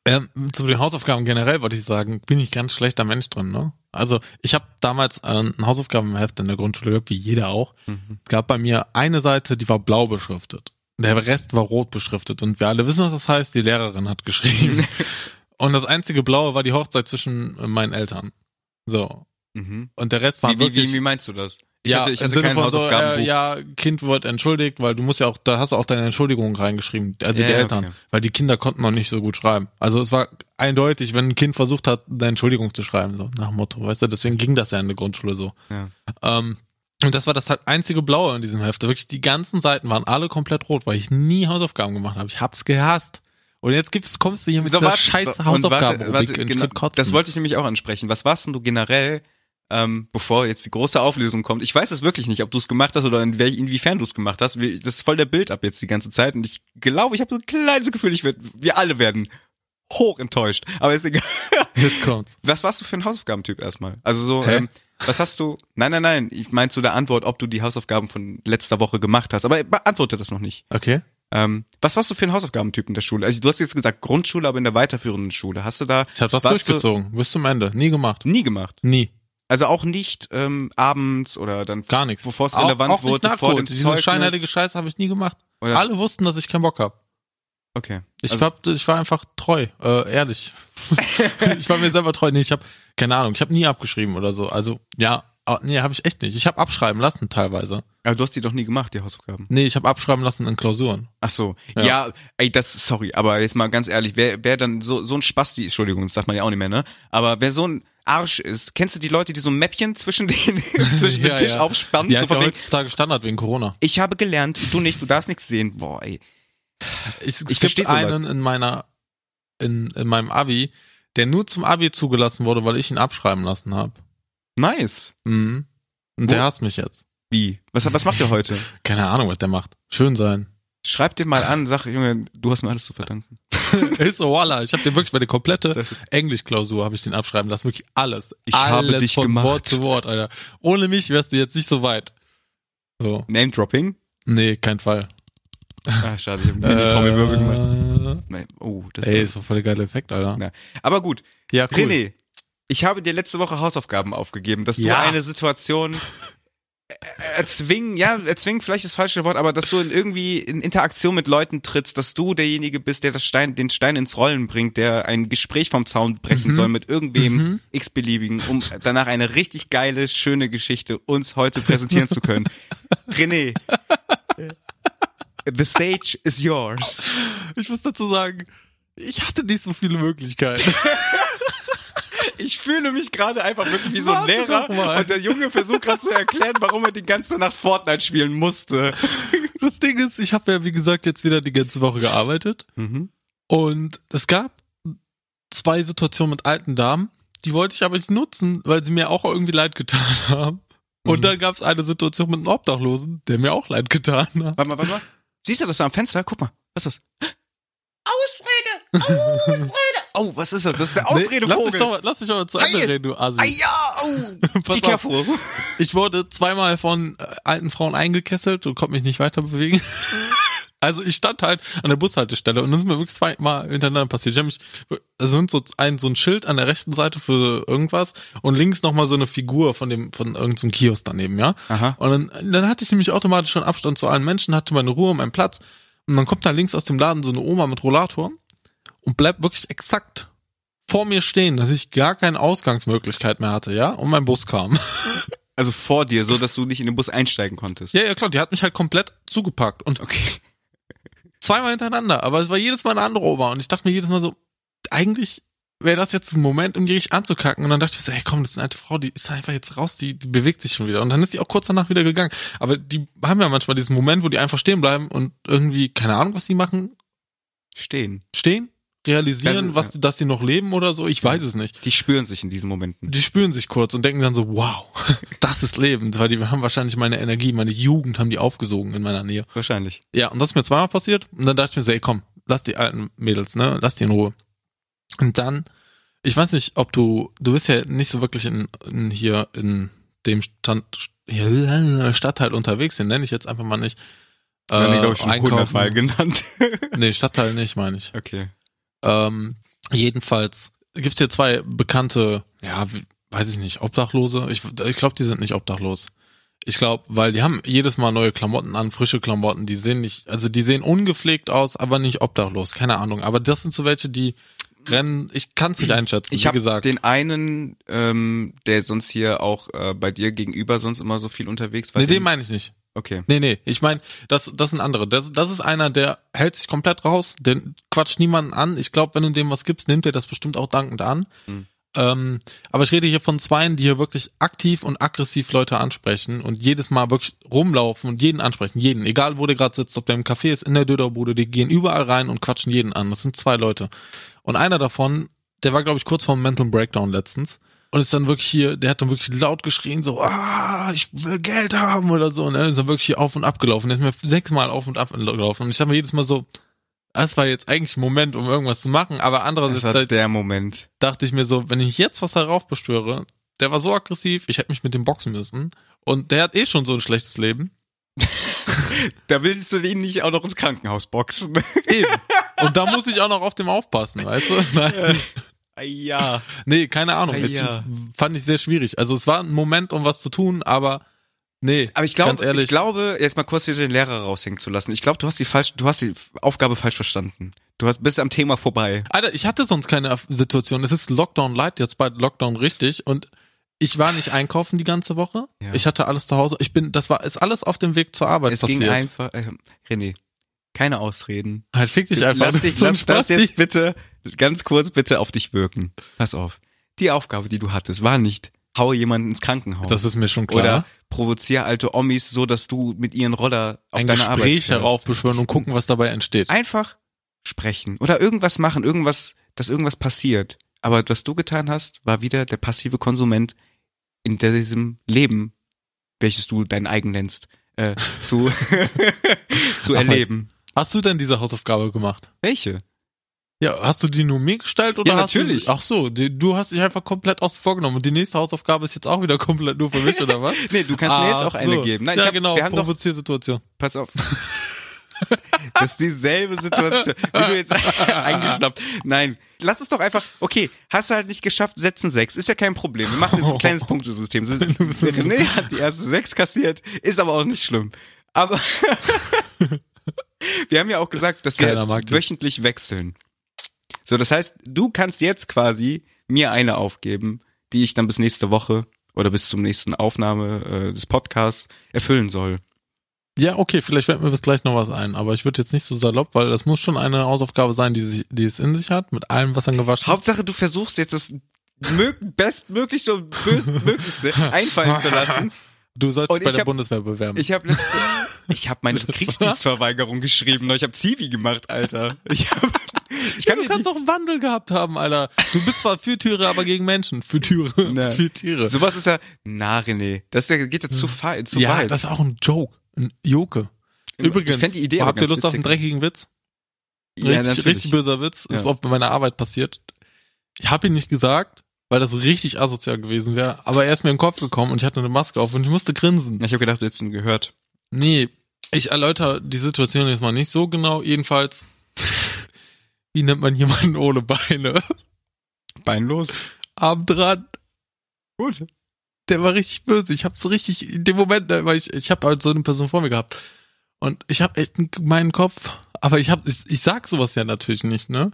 ähm, zu den Hausaufgaben generell wollte ich sagen, bin ich ganz schlechter Mensch drin, ne? Also ich habe damals äh, ein Hausaufgabenheft in der Grundschule gehabt, wie jeder auch. Mhm. Es gab bei mir eine Seite, die war blau beschriftet. Der Rest war rot beschriftet. Und wir alle wissen, was das heißt. Die Lehrerin hat geschrieben. und das einzige Blaue war die Hochzeit zwischen meinen Eltern. So. Mhm. Und der Rest war Wie, wie, wirklich... wie, wie meinst du das? Ich ja, hatte, ich hatte Sinne so, äh, ja, Kind wird entschuldigt, weil du musst ja auch, da hast du auch deine Entschuldigung reingeschrieben, also Ja, die Eltern, okay. weil die Kinder konnten noch nicht so gut schreiben. Also es war eindeutig, wenn ein Kind versucht hat, eine Entschuldigung zu schreiben, so nach dem Motto, weißt du, deswegen ging das ja in der Grundschule so. Ja. Ähm, und das war das halt einzige Blaue in diesem Heft. Wirklich, die ganzen Seiten waren alle komplett rot, weil ich nie Hausaufgaben gemacht habe. Ich hab's gehasst. Und jetzt gibt's, kommst du hier mit So, dieser warte, scheiß so, Hausaufgaben. warte, warte, genau, kotzen. das wollte ich nämlich auch ansprechen. Was warst denn du generell, ähm, bevor jetzt die große Auflösung kommt? Ich weiß es wirklich nicht, ob du es gemacht hast oder in wel- inwiefern du es gemacht hast. Das ist voll der Bild ab jetzt die ganze Zeit und ich glaube, ich habe so ein kleines Gefühl, ich werd, wir alle werden hoch enttäuscht. Aber ist egal. jetzt kommt's. Was warst du für ein Hausaufgabentyp erstmal? Also so, Hä? ähm, was hast du? Nein, nein, nein. Ich meine zu der Antwort, ob du die Hausaufgaben von letzter Woche gemacht hast. Aber beantworte das noch nicht. Okay. Ähm, was warst du für ein Hausaufgabentyp in der Schule? Also du hast jetzt gesagt Grundschule, aber in der weiterführenden Schule. Hast du da Ich habe das warst du durchgezogen, bis zum Ende. Nie gemacht. nie gemacht? Nie. Also auch nicht ähm, abends oder dann Gar nichts. bevor es relevant auch nicht wurde vor dem. Diese Zeugnis. scheinheilige Scheiße habe ich nie gemacht. Oder- Alle wussten, dass ich keinen Bock hab. Okay. Ich, Also- hab, ich war einfach treu, äh, ehrlich. ich war mir selber treu. Nee, ich habe keine Ahnung, ich habe nie abgeschrieben oder so. Also ja, ah, nee, habe ich echt nicht. Ich habe abschreiben lassen teilweise. Aber du hast die doch nie gemacht, die Hausaufgaben. Nee, ich habe abschreiben lassen in Klausuren. Ach so. Ja. Ja. ey, das, sorry, aber jetzt mal ganz ehrlich, wer, wer dann so, so ein Spasti, Entschuldigung, das sagt man ja auch nicht mehr, ne? Aber wer so ein Arsch ist, kennst du die Leute, die so ein Mäppchen zwischen den, zwischen Ja, dem Tisch ja. aufspannen? Ja, so ist ja heutzutage Standard wegen Corona. ich habe gelernt, du nicht, du darfst nichts sehen. Boah, ey. Ich, Ich ich versteh verstehe so einen in meiner, in, in meinem Abi, der nur zum Abi zugelassen wurde, weil ich ihn abschreiben lassen habe. Nice. Mhm. Und Wo- der hasst mich jetzt. Wie? Was, was macht ihr heute? Keine Ahnung, was der macht. Schön sein. Schreib dir mal an, sag, Junge, du hast mir alles zu verdanken. ist so, voila. Ich habe den wirklich meine komplette Das heißt, Englischklausur habe ich den abschreiben lassen. Wirklich alles. Ich habe alles dich von gemacht. Wort zu Wort, Alter. Ohne mich wärst du jetzt nicht so weit. So. Name Dropping? Nee, kein Fall. Ah, schade, ich habe mir die Trommelwirbel gemacht. äh, Oh, das ey, das war voll der geile Effekt, Alter. Ja. Aber gut, Ja, cool. René, ich habe dir letzte Woche Hausaufgaben aufgegeben, dass du Ja. eine Situation äh, erzwingen, ja, erzwingen vielleicht das falsche Wort, aber dass du in irgendwie in Interaktion mit Leuten trittst, dass du derjenige bist, der das Stein, den Stein ins Rollen bringt, der ein Gespräch vom Zaun brechen Mhm. soll mit irgendwem Mhm. x-beliebigen, um danach eine richtig geile, schöne Geschichte uns heute präsentieren zu können. René, the stage is yours. Ich muss dazu sagen, ich hatte nicht so viele Möglichkeiten. Ich fühle mich gerade einfach wirklich wie so ein Lehrer und der Junge versucht gerade zu erklären, warum er die ganze Nacht Fortnite spielen musste. Das Ding ist, ich habe ja, wie gesagt, jetzt wieder die ganze Woche gearbeitet. Mhm. Und es gab zwei Situationen mit alten Damen, die wollte ich aber nicht nutzen, weil sie mir auch irgendwie leid getan haben. Und Mhm. dann gab es eine Situation mit einem Obdachlosen, der mir auch leid getan hat. Warte mal, warte mal. Siehst du das da am Fenster? Guck mal. Was ist das? Ausrede! Ausrede! Oh, was ist das? Das ist der Nee, lass, Ausredevogel. dich doch, lass dich doch mal zu Ende reden, du ah, Assi. ja, oh. Pass Be auf, ich wurde zweimal von äh, alten Frauen eingekesselt und konnte mich nicht weiter bewegen. Also ich stand halt an der Bushaltestelle und das ist mir wirklich zweimal hintereinander passiert. Ich habe mich, es sind so ein, so ein Schild an der rechten Seite für irgendwas und links nochmal so eine Figur von dem, von irgendeinem Kiosk daneben, ja. Aha. Und dann, dann hatte ich nämlich automatisch schon Abstand zu allen Menschen, hatte meine Ruhe, meinen Platz. Und dann kommt da links aus dem Laden so eine Oma mit Rollator und bleibt wirklich exakt vor mir stehen, dass ich gar keine Ausgangsmöglichkeit mehr hatte, ja, und mein Bus kam. Also vor dir, so dass du nicht in den Bus einsteigen konntest. ja, ja, klar, die hat mich halt komplett zugepackt und Okay. zweimal hintereinander, aber es war jedes Mal eine andere Oma und ich dachte mir jedes Mal so, eigentlich wäre das jetzt ein Moment, um die richtig anzukacken und dann dachte ich so, ey komm, das ist eine alte Frau, die ist einfach jetzt raus, die, die bewegt sich schon wieder und dann ist die auch kurz danach wieder gegangen, aber die haben ja manchmal diesen Moment, wo die einfach stehen bleiben und irgendwie, keine Ahnung, was die machen, Stehen. stehen, realisieren, Also, was, dass sie noch leben oder so, ich weiß es nicht. Die spüren sich in diesen Momenten. Die spüren sich kurz und denken dann so, wow, das ist Leben, weil die haben wahrscheinlich meine Energie, meine Jugend haben die aufgesogen in meiner Nähe. Wahrscheinlich. Ja, und das ist mir zweimal passiert. Und dann dachte ich mir so, ey, komm, lass die alten Mädels, ne, lass die in Ruhe. Und dann, ich weiß nicht, ob du, du bist ja nicht so wirklich in, in hier in dem Stand, Stadtteil unterwegs, den nenne ich jetzt einfach mal nicht. Haben ihn, glaube ich, Äh, schon einkaufen. hundertmal genannt. Nee, Stadtteil nicht, meine ich. okay. Ähm, jedenfalls gibt's hier zwei bekannte, ja, weiß ich nicht, Obdachlose. Ich, ich glaube, die sind nicht obdachlos. Ich glaube, weil die haben jedes Mal neue Klamotten an, frische Klamotten. Die sehen nicht, also die sehen ungepflegt aus, aber nicht obdachlos. Keine Ahnung. Aber das sind so welche, die rennen. Ich kann es nicht einschätzen. Ich wie habe gesagt, den einen, ähm, der sonst hier auch äh, bei dir gegenüber sonst immer so viel unterwegs war. nee, den meine ich nicht. Okay. Nee, nee, ich meine, das, das sind andere. Das, das ist einer, der hält sich komplett raus, der quatscht niemanden an. Ich glaube, wenn du dem was gibst, nimmt er das bestimmt auch dankend an. Mhm. Ähm, aber ich rede hier von zweien, die hier wirklich aktiv und aggressiv Leute ansprechen und jedes Mal wirklich rumlaufen und jeden ansprechen. Jeden. Egal, wo der gerade sitzt, ob der im Café ist, in der Döderbude, die gehen überall rein und quatschen jeden an. Das sind zwei Leute. Und einer davon, der war, glaube ich, kurz vor dem Mental Breakdown letztens. Und ist dann wirklich hier, der hat dann wirklich laut geschrien, so, ah, ich will Geld haben oder so. Und er ist dann wirklich hier auf und ab gelaufen. Der ist mir sechsmal auf und ab gelaufen. Und ich habe mir jedes Mal so, das war jetzt eigentlich ein Moment, um irgendwas zu machen. Aber Das andererseits war halt der Moment. dachte ich mir so, wenn ich jetzt was heraufbeschwöre, der war so aggressiv, ich hätte mich mit dem boxen müssen. Und der hat eh schon so ein schlechtes Leben. Da willst du ihn nicht auch noch ins Krankenhaus boxen. Eben. Und da muss ich auch noch auf dem aufpassen, weißt du? Nein. Ja. Nee, keine Ahnung. Ah, Ich, ja. fand ich sehr schwierig. Also es war ein Moment, um was zu tun, aber nee. Aber ich glaube, ganz ehrlich, ich glaube, jetzt mal kurz wieder den Lehrer raushängen zu lassen. Ich glaube, du hast die falsch, du hast die Aufgabe falsch verstanden. Du hast, bist am Thema vorbei. Alter, ich hatte sonst keine Situation. Es ist Lockdown Light, jetzt bei Lockdown richtig und ich war nicht einkaufen die ganze Woche. Ja. Ich hatte alles zu Hause. Ich bin, das war, ist alles auf dem Weg zur Arbeit Es passiert. ging einfach, äh, René, keine Ausreden. halt fick dich einfach. Lass, dich, so lass das jetzt bitte ganz kurz bitte auf dich wirken. Pass auf. Die Aufgabe, die du hattest, war nicht, haue jemanden ins Krankenhaus. Das ist mir schon klar. Oder provoziere alte Omis so, dass du mit ihren Roller auf ein deine Arbeit Gespräch heraufbeschwören und gucken, was dabei entsteht. Einfach sprechen oder irgendwas machen, irgendwas, dass irgendwas passiert. Aber was du getan hast, war wieder der passive Konsument in diesem Leben, welches du dein eigen nennst, äh, zu, zu Ach, erleben. Hast du denn diese Hausaufgabe gemacht? Welche? Ja, hast du die nur mir gestellt oder Ja, hast du natürlich. sie, Ach so, die, du hast dich einfach komplett außen vorgenommen und die nächste Hausaufgabe ist jetzt auch wieder komplett nur für mich oder was? Nee, du kannst mir jetzt auch Ach eine so. geben. Nein, ja, ich hab, genau, wir haben doch, Provoziersituation. pass auf. Das ist dieselbe Situation, wie du jetzt eingeschnappt. Nein, lass es doch einfach. Okay, hast du halt nicht geschafft, setzen sechs. Ist ja kein Problem. Wir machen jetzt ein kleines Punktesystem. Du bist so- René hat die erste sechs kassiert, ist aber auch nicht schlimm. Aber wir haben ja auch gesagt, dass wir wöchentlich wechseln. So, das heißt, du kannst jetzt quasi mir eine aufgeben, die ich dann bis nächste Woche oder bis zum nächsten Aufnahme äh, des Podcasts erfüllen soll. Ja, okay, vielleicht fällt mir bis gleich noch was ein, aber ich würde jetzt nicht so salopp, weil das muss schon eine Hausaufgabe sein, die, sich, die es in sich hat, mit allem, was dann gewaschen Hauptsache, du versuchst jetzt das mög bestmöglichste und böstmöglichste einfallen zu lassen. Du sollst dich bei der hab- Bundeswehr bewerben. Ich habe letzte, ich habe meine Kriegsdienstverweigerung geschrieben. Ich habe Zivi gemacht, Alter. Ich hab, ich ja, kann du dir kannst auch einen Wandel gehabt haben, Alter. Du bist zwar für Tiere, aber gegen Menschen. Für Tiere. Na. Für Tiere. sowas ist ja, na René, das ja, geht ja zu, fa- zu ja, weit. das ist auch ein Joke. Ein Joke. Übrigens, ich fänd die Idee aber habt ihr Lust auf einen witzig. dreckigen Witz? ja, richtig, natürlich. richtig böser Witz. Ist Ja. oft bei meiner Arbeit passiert. Ich habe ihn nicht gesagt, weil das richtig asozial gewesen wäre. Aber er ist mir in den Kopf gekommen und ich hatte eine Maske auf und ich musste grinsen. Ich habe gedacht, du hättest ihn gehört. Nee, ich erläutere die Situation jetzt mal nicht so genau. Jedenfalls, wie nennt man jemanden ohne Beine? Beinlos. Arm dran. Gut. Der war richtig böse. Ich hab's richtig in dem Moment, ne, weil ich ich habe halt so eine Person vor mir gehabt und ich habe echt meinen Kopf, aber ich hab ich, ich sag sowas ja natürlich nicht, ne?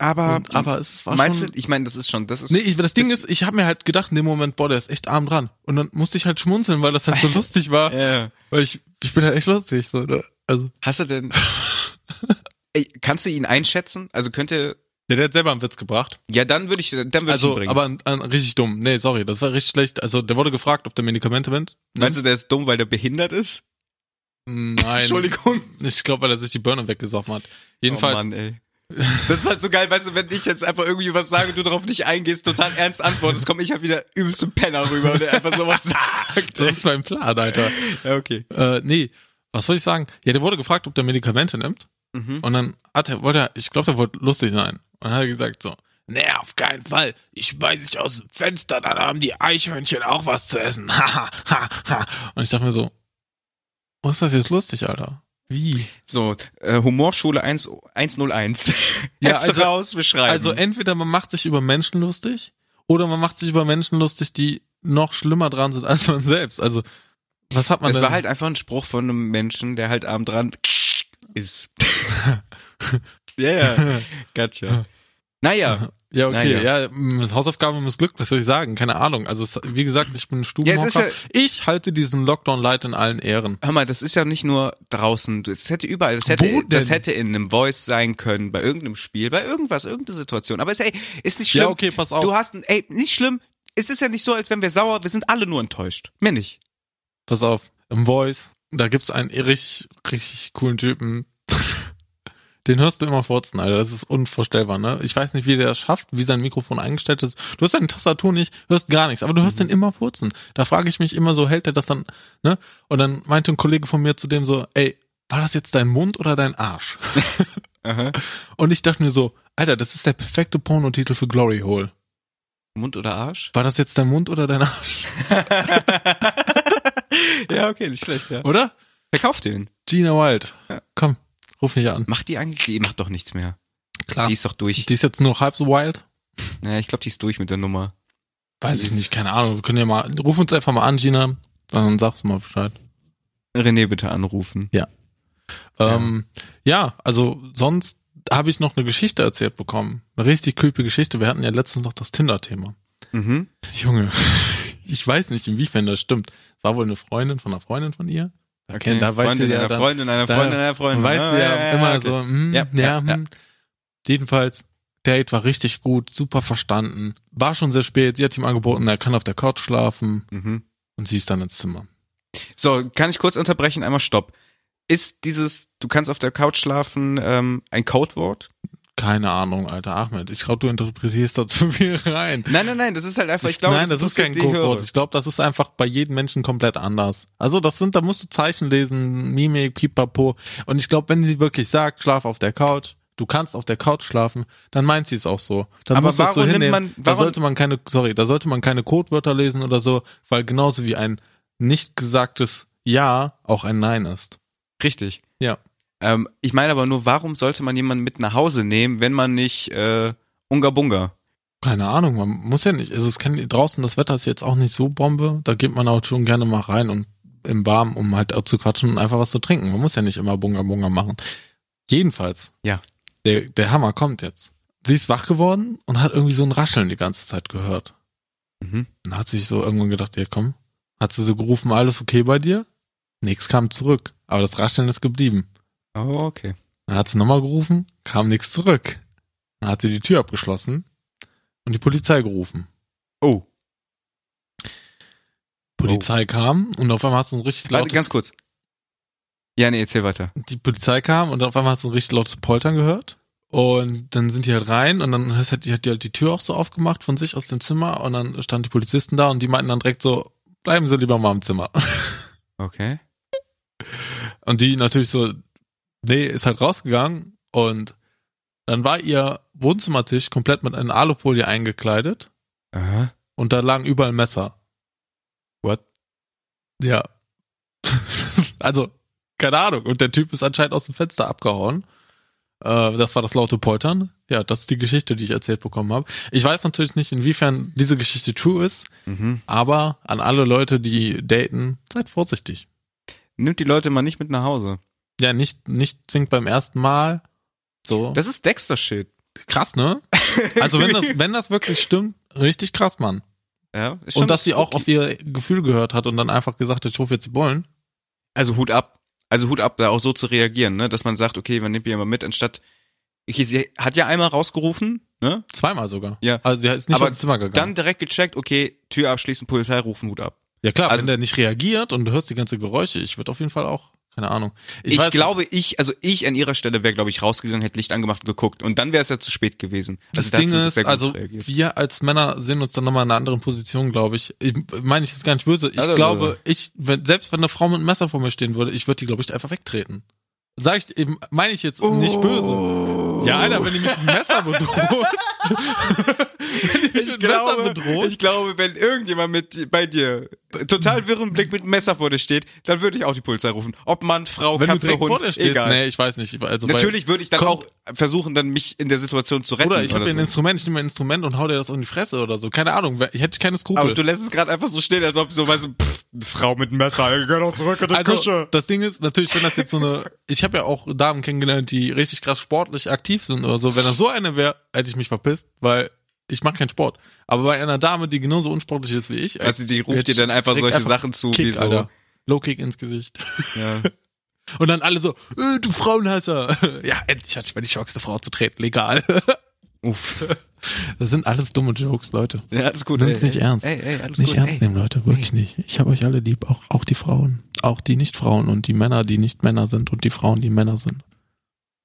Aber, Und, aber es war meinst schon. du, ich meine, das ist schon, das ist. Nee, ich, das Ding das- ist, ich habe mir halt gedacht in dem Moment, boah, der ist echt arm dran. Und dann musste ich halt schmunzeln, weil das halt so lustig war. Ja. Weil ich, ich bin halt echt lustig. So, ne? Also, Hast du denn. Ey, kannst du ihn einschätzen? Also könnte. der, der hat selber einen Witz gebracht. Ja, dann würde ich, dann würde ich ihn Also, bringen. aber ein, ein, richtig dumm. Nee, sorry, das war richtig schlecht. Also, der wurde gefragt, ob der Medikamente nimmt. Meinst du, der ist dumm, weil der behindert ist? Nein. Entschuldigung. Ich glaube, weil er sich die Birne weggesoffen hat. Oh Jedenfalls, Mann, ey. Das ist halt so geil, weißt du, wenn ich jetzt einfach irgendwie was sage und du darauf nicht eingehst, total ernst antwortest, komme ich halt wieder übelst zum Penner rüber, der einfach sowas sagt. das ist mein Plan, Alter. ja, okay. Äh, nee, was wollte ich sagen? Ja, der wurde gefragt, ob der Medikamente nimmt. Mhm. Und dann hat er, wollte er, ich glaube, der wollte lustig sein. Und dann hat er gesagt so, nee, auf keinen Fall. Ich schmeiß dich aus dem Fenster, dann haben die Eichhörnchen auch was zu essen. Ha, ha, ha. Und ich dachte mir so, was ist das jetzt lustig, Alter? Wie? So, äh, Humorschule 1, 101. Ja, also- raus, wir schreiben. Also entweder man macht sich über Menschen lustig oder man macht sich über Menschen lustig, die noch schlimmer dran sind als man selbst. Also, was hat man es denn? war halt einfach ein Spruch von einem Menschen, der halt abend dran ist. Ja, ja, gotcha. Naja, Ja, okay, Naja. ja, mit Hausaufgaben missglückt, was soll ich sagen? Keine Ahnung. Also, es, wie gesagt, ich bin ein Ja, Stubenhocker. ja- ich halte diesen Lockdown light in allen Ehren. hör mal, das ist ja nicht nur draußen, das hätte überall, das hätte, das hätte in einem Voice sein können, bei irgendeinem Spiel, bei irgendwas, irgendeine Situation. Aber es, ey, ist nicht schlimm. Ja, okay, pass auf. Du hast ein, ey, nicht schlimm. Es ist ja nicht so, als wären wir sauer, wir sind alle nur enttäuscht. Mehr nicht. Pass auf, im Voice, da gibt's einen richtig, richtig coolen Typen. Den hörst du immer furzen, Alter. Das ist unvorstellbar, ne? Ich weiß nicht, wie der das schafft, wie sein Mikrofon eingestellt ist. Du hörst deine Tastatur nicht, hörst gar nichts, aber du Mhm. hörst den immer furzen. Da frage ich mich immer so, hält er das dann, ne? Und dann meinte ein Kollege von mir zu dem so, ey, war das jetzt dein Mund oder dein Arsch? Und ich dachte mir so, Alter, das ist der perfekte Pornotitel für Glory Hole. Mund oder Arsch? War das jetzt dein Mund oder dein Arsch? ja, okay, nicht schlecht, ja. Oder? Verkauf den. Gina Wild. Ja. Komm, ruf mich an. Macht die eigentlich, die macht doch nichts mehr. Klar. Die ist doch durch. Die ist jetzt nur halb so wild. Naja, ich glaube, die ist durch mit der Nummer. Weiß ich nicht, keine Ahnung. Wir können ja mal, ruf uns einfach mal an, Gina. Dann sagst du mal Bescheid. René bitte anrufen. Ähm, ja, also sonst habe ich noch eine Geschichte erzählt bekommen. Eine richtig creepy Geschichte. Wir hatten ja letztens noch das Tinder-Thema. Mhm. Junge, ich weiß nicht, inwiefern das stimmt. Es war wohl eine Freundin von einer Freundin von ihr. Okay, da weißt Freundin du ja einer dann- Freundin, einer Freundin, einer Freundin. Man weiß Ah, ja, immer okay. so, hm, Ja, ja, ja, hm. ja. Jedenfalls, Date war richtig gut, super verstanden. War schon sehr spät. Sie hat ihm angeboten, er kann auf der Couch schlafen Mhm. und sie ist dann ins Zimmer. So, kann ich kurz unterbrechen? Einmal Stopp. Ist dieses, du kannst auf der Couch schlafen, ähm, ein Codewort? Keine Ahnung, alter Ahmed. Ich glaube, du interpretierst da zu viel rein. Nein, nein, nein, das ist halt einfach, ich glaube, Nein, das ist kein Codewort. Ich glaube, das ist einfach bei jedem Menschen komplett anders. Also das sind, da musst du Zeichen lesen, Mimik, Pipapo. Und ich glaube, wenn sie wirklich sagt, schlaf auf der Couch, du kannst auf der Couch schlafen, dann meint sie es auch so. Dann Aber so warum nimmt hinnehmen. man- da warum- sollte man keine, sorry, da sollte man keine Codewörter lesen oder so, weil genauso wie ein nicht gesagtes Ja auch ein Nein ist. Richtig. Ja. Ähm, ich meine aber nur, warum sollte man jemanden mit nach Hause nehmen, wenn man nicht äh, Unga Bunga? Keine Ahnung, man muss ja nicht. Also es kann draußen das Wetter ist jetzt auch nicht so Bombe. Da geht man auch schon gerne mal rein und im Warm, um halt auch zu quatschen und einfach was zu trinken. Man muss ja nicht immer Bunga Bunga machen. Jedenfalls. Ja. Der, der Hammer kommt jetzt. Sie ist wach geworden und hat irgendwie so ein Rascheln die ganze Zeit gehört. Mhm. Dann hat sie sich so irgendwann gedacht, ja komm. Hat sie so gerufen, alles okay bei dir? Nix kam zurück. Aber das Rascheln ist geblieben. Oh, okay. Dann hat sie nochmal gerufen, kam nichts zurück. Dann hat sie die Tür abgeschlossen und die Polizei gerufen. Oh, Polizei kam und auf einmal hast du ein richtig warte, lautes, ganz kurz. Ja, nee, erzähl weiter. die Polizei kam und auf einmal hast du ein richtig lautes Poltern gehört. Und dann sind die halt rein und dann hat die, hat die halt die Tür auch so aufgemacht von sich aus dem Zimmer und dann standen die Polizisten da und die meinten dann direkt so, bleiben Sie lieber mal im Zimmer. Okay. Und die natürlich so, nee, ist halt rausgegangen und dann war ihr Wohnzimmertisch komplett mit einer Alufolie eingekleidet Aha. und da lagen überall Messer. What? Ja. also, keine Ahnung. Und der Typ ist anscheinend aus dem Fenster abgehauen. Äh, das war das laute Poltern. Ja, das ist die Geschichte, die ich erzählt bekommen habe. Ich weiß natürlich nicht, inwiefern diese Geschichte true ist, Mhm. aber an alle Leute, die daten, seid vorsichtig. Nimmt die Leute mal nicht mit nach Hause. Ja, nicht, nicht zwingend beim ersten Mal. So. Das ist Dexter-Shit. krass, ne? Also wenn das, wenn das wirklich stimmt, richtig krass, Mann. Ja, ist schon Und dass sie auch spooky. auf ihr Gefühl gehört hat und dann einfach gesagt hat, ich rufe jetzt die Bullen. Also Hut ab. Also Hut ab, da auch so zu reagieren, ne? Dass man sagt, okay, man nimmt die mal mit, anstatt. Okay, sie hat ja einmal rausgerufen, ne? Zweimal sogar. Ja. Also sie ist nicht Aber dem Zimmer gegangen. Dann direkt gecheckt, okay, Tür abschließen, Polizei rufen, Hut ab. ja klar, also- wenn der nicht reagiert und du hörst die ganze Geräusche, ich würde auf jeden Fall auch, keine Ahnung. Ich, weiß- glaube, ich, also ich an ihrer Stelle wäre, glaube ich, rausgegangen, hätte Licht angemacht und geguckt. Und dann wäre es ja zu spät gewesen. Das da hat Ding ist, also reagiert. wir als Männer sehen uns dann nochmal in einer anderen Position, glaube ich. Ich meine, ich ist gar nicht böse. Ich Also, glaube, ich, wenn, selbst wenn eine Frau mit einem Messer vor mir stehen würde, ich würde die, glaube ich, einfach wegtreten. Sag ich, eben, meine ich jetzt nicht Oh. böse. Ja, Alter, wenn die mich mit einem Messer bedroht. wenn die mich mit einem Messer bedroht. ich glaube, wenn irgendjemand mit bei dir total wirren Blick mit einem Messer vor dir steht, dann würde ich auch die Polizei rufen. Ob Mann, Frau, wenn Katze, Hund, vor dir stehst, egal. nee, ich weiß nicht. Also, Natürlich würde ich dann auch versuchen, dann mich in der Situation zu retten. Oder ich habe ein so. Instrument, ich nehme ein Instrument und hau dir das in die Fresse oder so. Keine Ahnung, ich hätte keine Skrupel. Aber du lässt es gerade einfach so stehen, als ob so, weißt du, pff, Frau mit einem Messer, geh doch zurück in die also Küche. das Ding ist natürlich, wenn das jetzt so eine, ich habe ja auch Damen kennengelernt, die richtig krass sportlich aktiv sind oder so. Wenn das so eine wäre, hätte ich mich verpisst, weil ich mache keinen Sport. Aber bei einer Dame, die genauso unsportlich ist wie ich, Also die ruft dir dann einfach solche Sachen zu, Kick, wie so. Alter. Low Kick ins Gesicht. Ja. Und dann alle so, äh, du Frauenhasser. ja, endlich hatte ich mal die Chance, eine Frau zu treten, legal. Uff. Das sind alles dumme Jokes, Leute. Ja, alles gut. Nimmt's ey, nicht ey. ernst. Ey, ey, alles Nicht gut. ernst nehmen, Leute, wirklich nicht. Ich habe euch alle lieb, auch, auch die Frauen. Auch die Nicht-Frauen und die Männer, die nicht Männer sind und die Frauen, die Männer sind.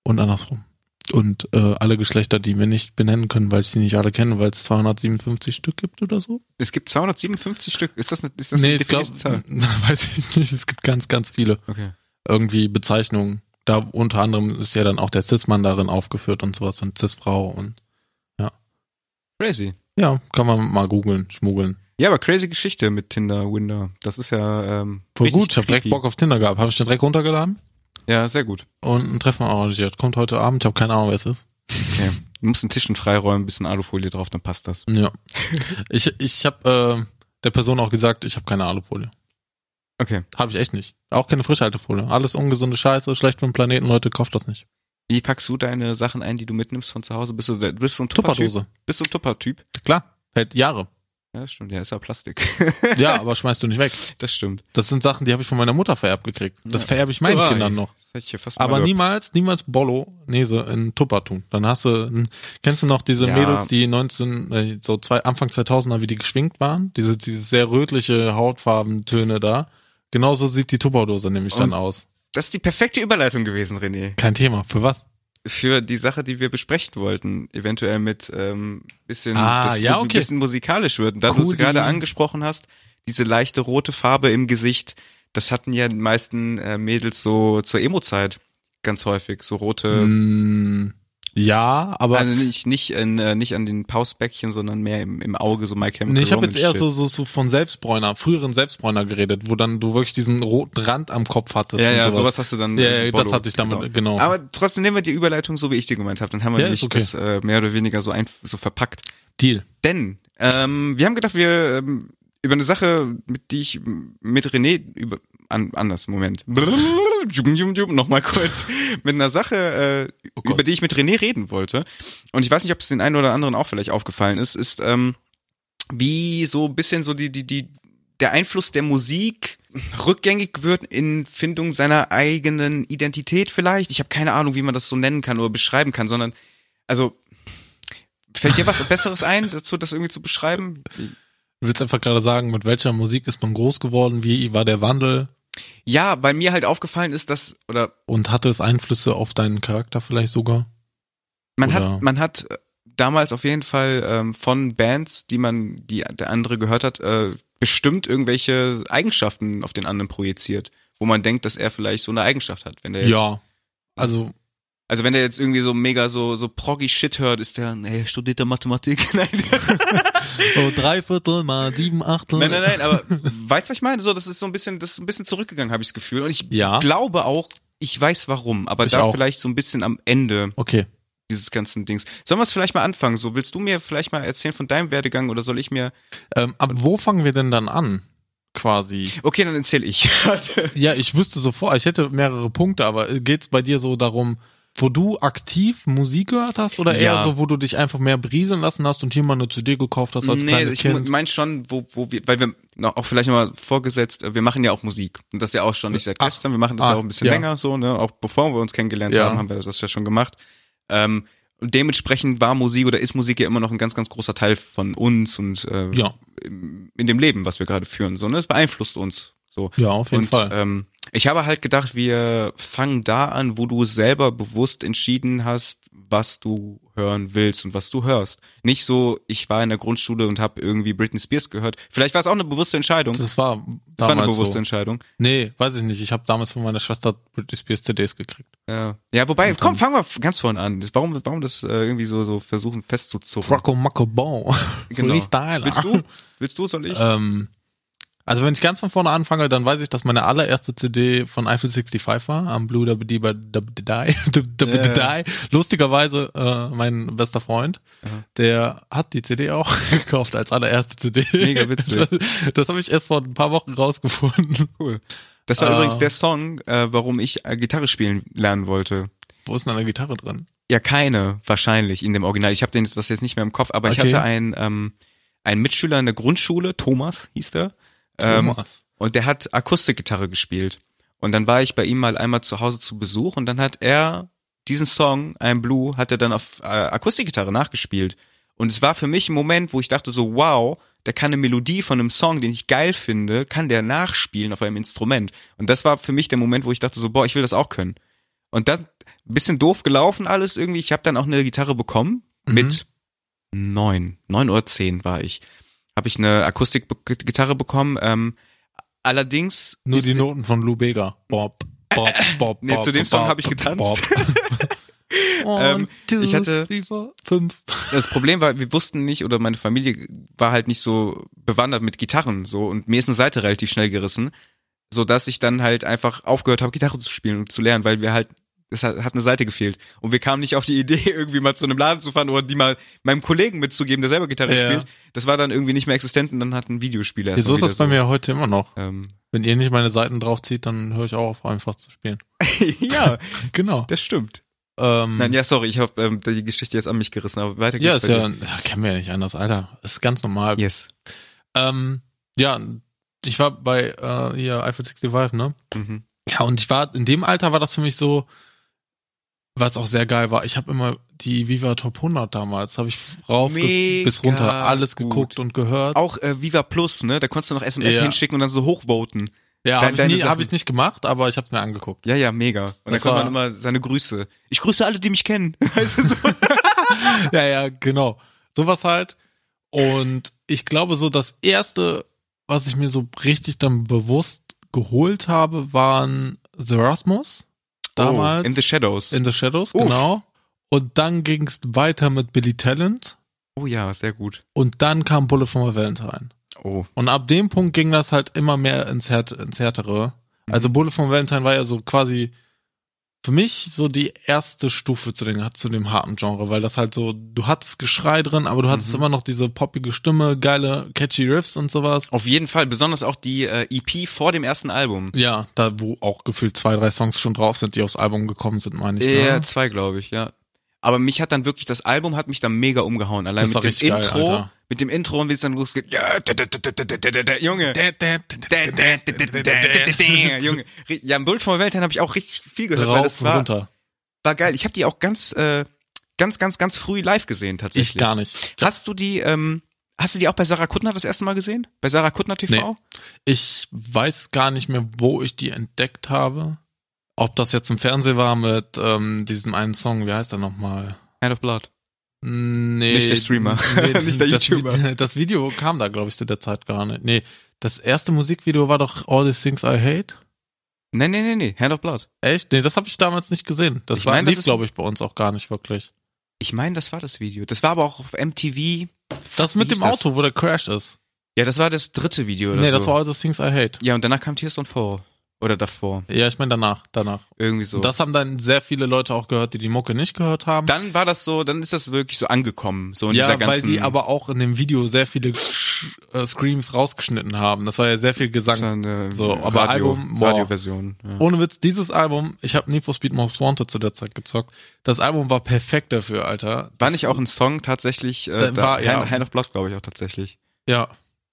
Und andersrum. Und äh, alle Geschlechter, die wir nicht benennen können, weil ich sie nicht alle kenne, weil es 257 Stück gibt oder so. Es gibt 257 Stück. Ist das eine, ist das nee, eine ich glaube, definierte Zahl? weiß ich nicht. Es gibt ganz, ganz viele Okay. irgendwie Bezeichnungen. Da unter anderem ist ja dann auch der Cis-Mann darin aufgeführt und sowas und Cis-Frau und Crazy. ja, kann man mal googeln, schmuggeln. Ja, aber crazy Geschichte mit Tinder, Winder. Das ist ja ähm, Voll gut, ich habe direkt. Bock auf Tinder gehabt. Habe ich den direkt runtergeladen Ja, sehr gut. und ein Treffen arrangiert. Kommt heute Abend, ich habe keine Ahnung, wer es ist. Okay. Du musst einen Tisch freiräumen, ein bisschen Alufolie drauf, dann passt das. Ja. ich ich habe äh, der Person auch gesagt, ich habe keine Alufolie. Okay. Habe ich echt nicht. Auch keine Frischhaltefolie. Alles ungesunde Scheiße, schlecht für den Planeten, Leute, kauft das nicht. Wie packst du deine Sachen ein, die du mitnimmst von zu Hause? Bist du, bist du ein Tupper-Typ? Tupperdose. Bist du ein Tupper-Typ? Klar, hält Jahre. Ja, das stimmt. Ja, ist ja Plastik. Ja, aber schmeißt du nicht weg. das stimmt. Das sind Sachen, die habe ich von meiner Mutter vererbt gekriegt. Das Ja. vererbe ich meinen Hurra, Kindern noch. Aber niemals, niemals Bolognese in Tupper tun. Dann hast du, ein, kennst du noch diese Ja. Mädels, die 19, äh, so zwei, Anfang 2000er, wie die geschwingt waren? Diese, diese sehr rötliche Hautfarbentöne da. Genauso sieht die Tupperdose nämlich dann Und- aus. Das ist die perfekte Überleitung gewesen, René. Kein Thema. Für was? Für die Sache, die wir besprechen wollten. Eventuell mit ähm, bisschen, Ah, das ja, okay. bisschen musikalisch wird. Und Da du es Cool. gerade angesprochen hast, diese leichte rote Farbe im Gesicht, das hatten ja die meisten äh, Mädels so zur Emo-Zeit ganz häufig. So rote, Mm, ja, aber also nicht, nicht, in, äh, nicht an den Pausbäckchen, sondern mehr im, im Auge, so My Chemical nee, ich habe jetzt eher so, so, so von Selbstbräuner, früheren Selbstbräuner geredet, wo dann du wirklich diesen roten Rand am Kopf hattest. Ja, ja, sowas. sowas hast du dann. Ja, ja, das hatte ich damit, genau. Aber trotzdem nehmen wir die Überleitung so, wie ich die gemeint habe. Dann haben wir Ja, nämlich okay. das äh, mehr oder weniger so, ein, so verpackt. Deal. Denn ähm, wir haben gedacht, wir ähm, über eine Sache, mit die ich mit René über an, anders Moment. Nochmal kurz mit einer Sache, äh, Oh über die ich mit René reden wollte. Und ich weiß nicht, ob es den einen oder anderen auch vielleicht aufgefallen ist, ist ähm, wie so ein bisschen so die die die der Einfluss der Musik rückgängig wird in Findung seiner eigenen Identität vielleicht. Ich habe keine Ahnung, wie man das so nennen kann oder beschreiben kann, sondern also fällt dir was Besseres ein, dazu das irgendwie zu beschreiben? Du willst einfach gerade sagen, mit welcher Musik ist man groß geworden, wie war der Wandel Ja, weil mir halt aufgefallen ist, dass oder und hatte es Einflüsse auf deinen Charakter vielleicht sogar? man Oder- hat man hat äh, damals auf jeden Fall ähm, von Bands, die man die der andere gehört hat, äh, bestimmt irgendwelche Eigenschaften auf den anderen projiziert, wo man denkt, dass er vielleicht so eine Eigenschaft hat, wenn der Ja. Also, Also wenn der jetzt irgendwie so mega so so proggy Shit hört, ist der, nee, studiert der Mathematik. Nein, oh, drei Viertel mal sieben Achtel. nein, nein, nein, aber weißt du, was ich meine? So, das ist so ein bisschen, das ist ein bisschen zurückgegangen, habe ich das Gefühl. Und ich Ja. glaube auch, ich weiß warum, aber Ich da auch. vielleicht so ein bisschen am Ende Okay. dieses ganzen Dings. Sollen wir es vielleicht mal anfangen? So, willst du mir vielleicht mal erzählen von deinem Werdegang oder soll ich mir? Ähm, ab wo fangen wir denn dann an? Quasi. Okay, dann erzähl ich. Ja, ich wüsste sofort, ich hätte mehrere Punkte, aber geht's bei dir so darum, wo du aktiv Musik gehört hast oder eher Ja. so, wo du dich einfach mehr brieseln lassen hast und hier mal eine CD gekauft hast als nee, kleines ich Kind? meine schon, wo, wo wir, weil wir noch, auch vielleicht nochmal vorgesetzt, äh, wir machen ja auch Musik. Und das ja auch schon nicht seit Ach, gestern, wir machen das ah, ja auch ein bisschen ja. länger so, ne? Auch bevor wir uns kennengelernt Ja. haben, haben wir das ja schon gemacht. Ähm, und dementsprechend war Musik oder ist Musik ja immer noch ein ganz, ganz großer Teil von uns und äh, Ja. in in dem Leben, was wir gerade führen. So, ne? Es beeinflusst uns. So. Ja, auf jeden und, Fall. Ähm, ich habe halt gedacht, wir fangen da an, wo du selber bewusst entschieden hast, was du hören willst und was du hörst. Nicht so, ich war in der Grundschule und habe irgendwie Britney Spears gehört. Vielleicht war es auch eine bewusste Entscheidung. das war damals Das war eine bewusste so. Entscheidung. Nee, weiß ich nicht. Ich habe damals von meiner Schwester Britney Spears CDs gekriegt. Ja, ja wobei, komm, fangen wir ganz vorne an. Warum, warum das äh, irgendwie so, so versuchen festzuzurren? Rocco Macco Bon. Genau. Willst du? Willst du, soll ich? Ähm, also wenn ich ganz von vorne anfange, dann weiß ich, dass meine allererste CD von Eiffel 65 war, am Blue Dabba Dabba Lustigerweise äh, mein bester Freund, der hat die CD auch gekauft als allererste CD. Mega witzig. Das habe ich erst vor ein paar Wochen rausgefunden. Cool. Das war Äh, übrigens der Song, äh, warum ich äh, Gitarre spielen lernen wollte. Wo ist denn eine Gitarre drin? Ja, keine, wahrscheinlich in dem Original. Ich habe den das jetzt nicht mehr im Kopf, aber ich Okay. hatte einen, ähm, einen Mitschüler in der Grundschule, Thomas hieß der. Ähm, und der hat Akustikgitarre gespielt. Und dann war ich bei ihm mal einmal zu Hause zu Besuch und dann hat er diesen Song, I'm Blue, hat er dann auf äh, Akustikgitarre nachgespielt. Und es war für mich ein Moment, wo ich dachte so, wow, der kann eine Melodie von einem Song, den ich geil finde, kann der nachspielen auf einem Instrument. Und das war für mich der Moment, wo ich dachte so, boah, ich will das auch können. Und das, ein bisschen doof gelaufen alles irgendwie. Ich habe dann auch eine Gitarre bekommen Mhm. mit neun, neun oder zehn war ich. Habe ich eine Akustikgitarre bekommen. Ähm, allerdings Nur die Noten von Lou Bega. Bob, Bob, Bob, Nee, Bob, zu dem Song Bob, hab ich getanzt. Bob. Ähm, One, two, ich hatte- three, four, fünf. Das Problem war, wir wussten nicht oder meine Familie war halt nicht so bewandert mit Gitarren so und mir ist eine Seite relativ schnell gerissen, so dass ich dann halt einfach aufgehört habe Gitarre zu spielen und zu lernen, weil wir halt es hat, hat eine Seite gefehlt und wir kamen nicht auf die Idee irgendwie mal zu einem Laden zu fahren oder die mal meinem Kollegen mitzugeben, der selber Gitarre Ja. spielt. Das war dann irgendwie nicht mehr existent und dann hat ein Videospieler erst Wieso ist das bei mir heute immer noch? ähm, Wenn ihr nicht meine Seiten draufzieht, dann höre ich auch auf, einfach zu spielen. ja, Genau. das stimmt. Ähm, Nein, ja, sorry, ich habe ähm, die Geschichte jetzt an mich gerissen, aber weiter ja, geht's ist bei ja, ja, kennen wir ja nicht anders, Alter. Ist ganz normal. Yes. Ähm, ja, ich war bei äh, hier Eiffel 65, ne? Mhm. Ja, und ich war, in dem Alter war das für mich so, was auch sehr geil war. Ich habe immer die Viva Top 100 damals, habe ich rauf bis runter alles gut. geguckt und gehört. Auch äh, Viva Plus, ne? Da konntest du noch SMS Ja. hinschicken und dann so hochvoten. ja, habe ich, nie- hab ich nicht gemacht, aber ich habe es mir angeguckt. Ja, ja, mega. Und dann Das kommt war- man immer seine Grüße. Ich grüße alle, die mich kennen. Weißt du, so. ja, ja, genau. Sowas halt. Und ich glaube, so das erste, was ich mir so richtig dann bewusst geholt habe, waren The Rasmus. Damals. Oh, in the Shadows. In the Shadows, Uff. genau. Und dann ging es weiter mit Billy Talent. oh ja, sehr gut. Und dann kam Bullet for my Valentine. Oh. Und ab dem Punkt ging das halt immer mehr ins, Härt ins Härtere. Also Bullet for my Valentine war ja so quasi für mich so die erste Stufe zu, den, zu dem harten Genre, weil das halt so, du hattest Geschrei drin, aber du hattest Mhm. immer noch diese poppige Stimme, geile, catchy Riffs und sowas. Auf jeden Fall, besonders auch die äh, EP vor dem ersten Album. Ja, da wo auch gefühlt zwei, drei Songs schon drauf sind, die aufs Album gekommen sind, meine ich. Ja, Ne? zwei, glaube ich, ja. Aber mich hat dann wirklich, das Album hat mich dann mega umgehauen. Allein mit dem Intro. Geil, mit dem Intro und wie es dann losgeht. Ja, Junge. Junge. Ja, im Bild von Valentine habe ich auch richtig viel gehört. Rauf weil das war, runter. war geil. Ich habe die auch ganz, äh, ganz, ganz, ganz früh live gesehen tatsächlich. Ich gar nicht. Hast du die, ähm, Hast du die auch bei Sarah Kuttner das erste Mal gesehen? Bei Sarah Kuttner TV? Nee. Ich weiß gar nicht mehr, wo ich die entdeckt habe. Ob das jetzt im Fernsehen war mit ähm, diesem einen Song, wie heißt der nochmal? Hand of Blood. Nee. Nicht der Streamer. Nicht der das, YouTuber. Vi- Das Video kam da, glaube ich, zu der Zeit gar nicht. Nee, das erste Musikvideo war doch All the Things I Hate. Nee, nee, nee, nee. Hand of Blood. Echt? Nee, das habe ich damals nicht gesehen. Das Ich war mein, das lief, ist- glaube ich, bei uns auch gar nicht wirklich. Ich meine, das war das Video. Das war aber auch auf MTV. Das Wie mit dem Auto, wo der Crash ist. Ja, das war das dritte Video oder nee, so. das war All the Things I Hate. ja, und danach kam Tears Don't Fall. Oder davor. Ja, ich meine danach, danach. Irgendwie so. Und das haben dann sehr viele Leute auch gehört, die die Mucke nicht gehört haben. dann war das so, dann ist das wirklich so angekommen. So in ja, dieser weil ganzen. die aber auch in dem Video sehr viele äh, Screams rausgeschnitten haben. Das war ja sehr viel Gesang. so, eine So, aber Radio, Album, boah. Radioversion. Ja. Ohne Witz, dieses Album, ich habe Need for Speed Most Wanted zu der Zeit gezockt. Das Album war perfekt dafür, Alter. War Das- nicht auch ein Song tatsächlich, äh, Da da, war- ja. Hand, Hand of Blood, glaube ich auch tatsächlich. Ja.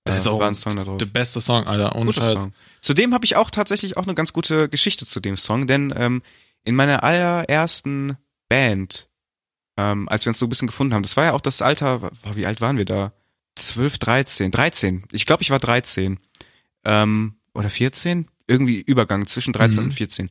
Da ist auch ein Song da drauf. der beste Song, Alter. Ohne Guter Scheiß. Song. Zudem habe ich auch tatsächlich auch eine ganz gute Geschichte zu dem Song, denn ähm, in meiner allerersten Band, ähm, als wir uns so ein bisschen gefunden haben, das war ja auch das Alter, boah, wie alt waren wir da? 12, 13, 13. Ich glaube, ich war 13. Ähm, oder 14? Irgendwie Übergang zwischen 13 Mhm. und 14.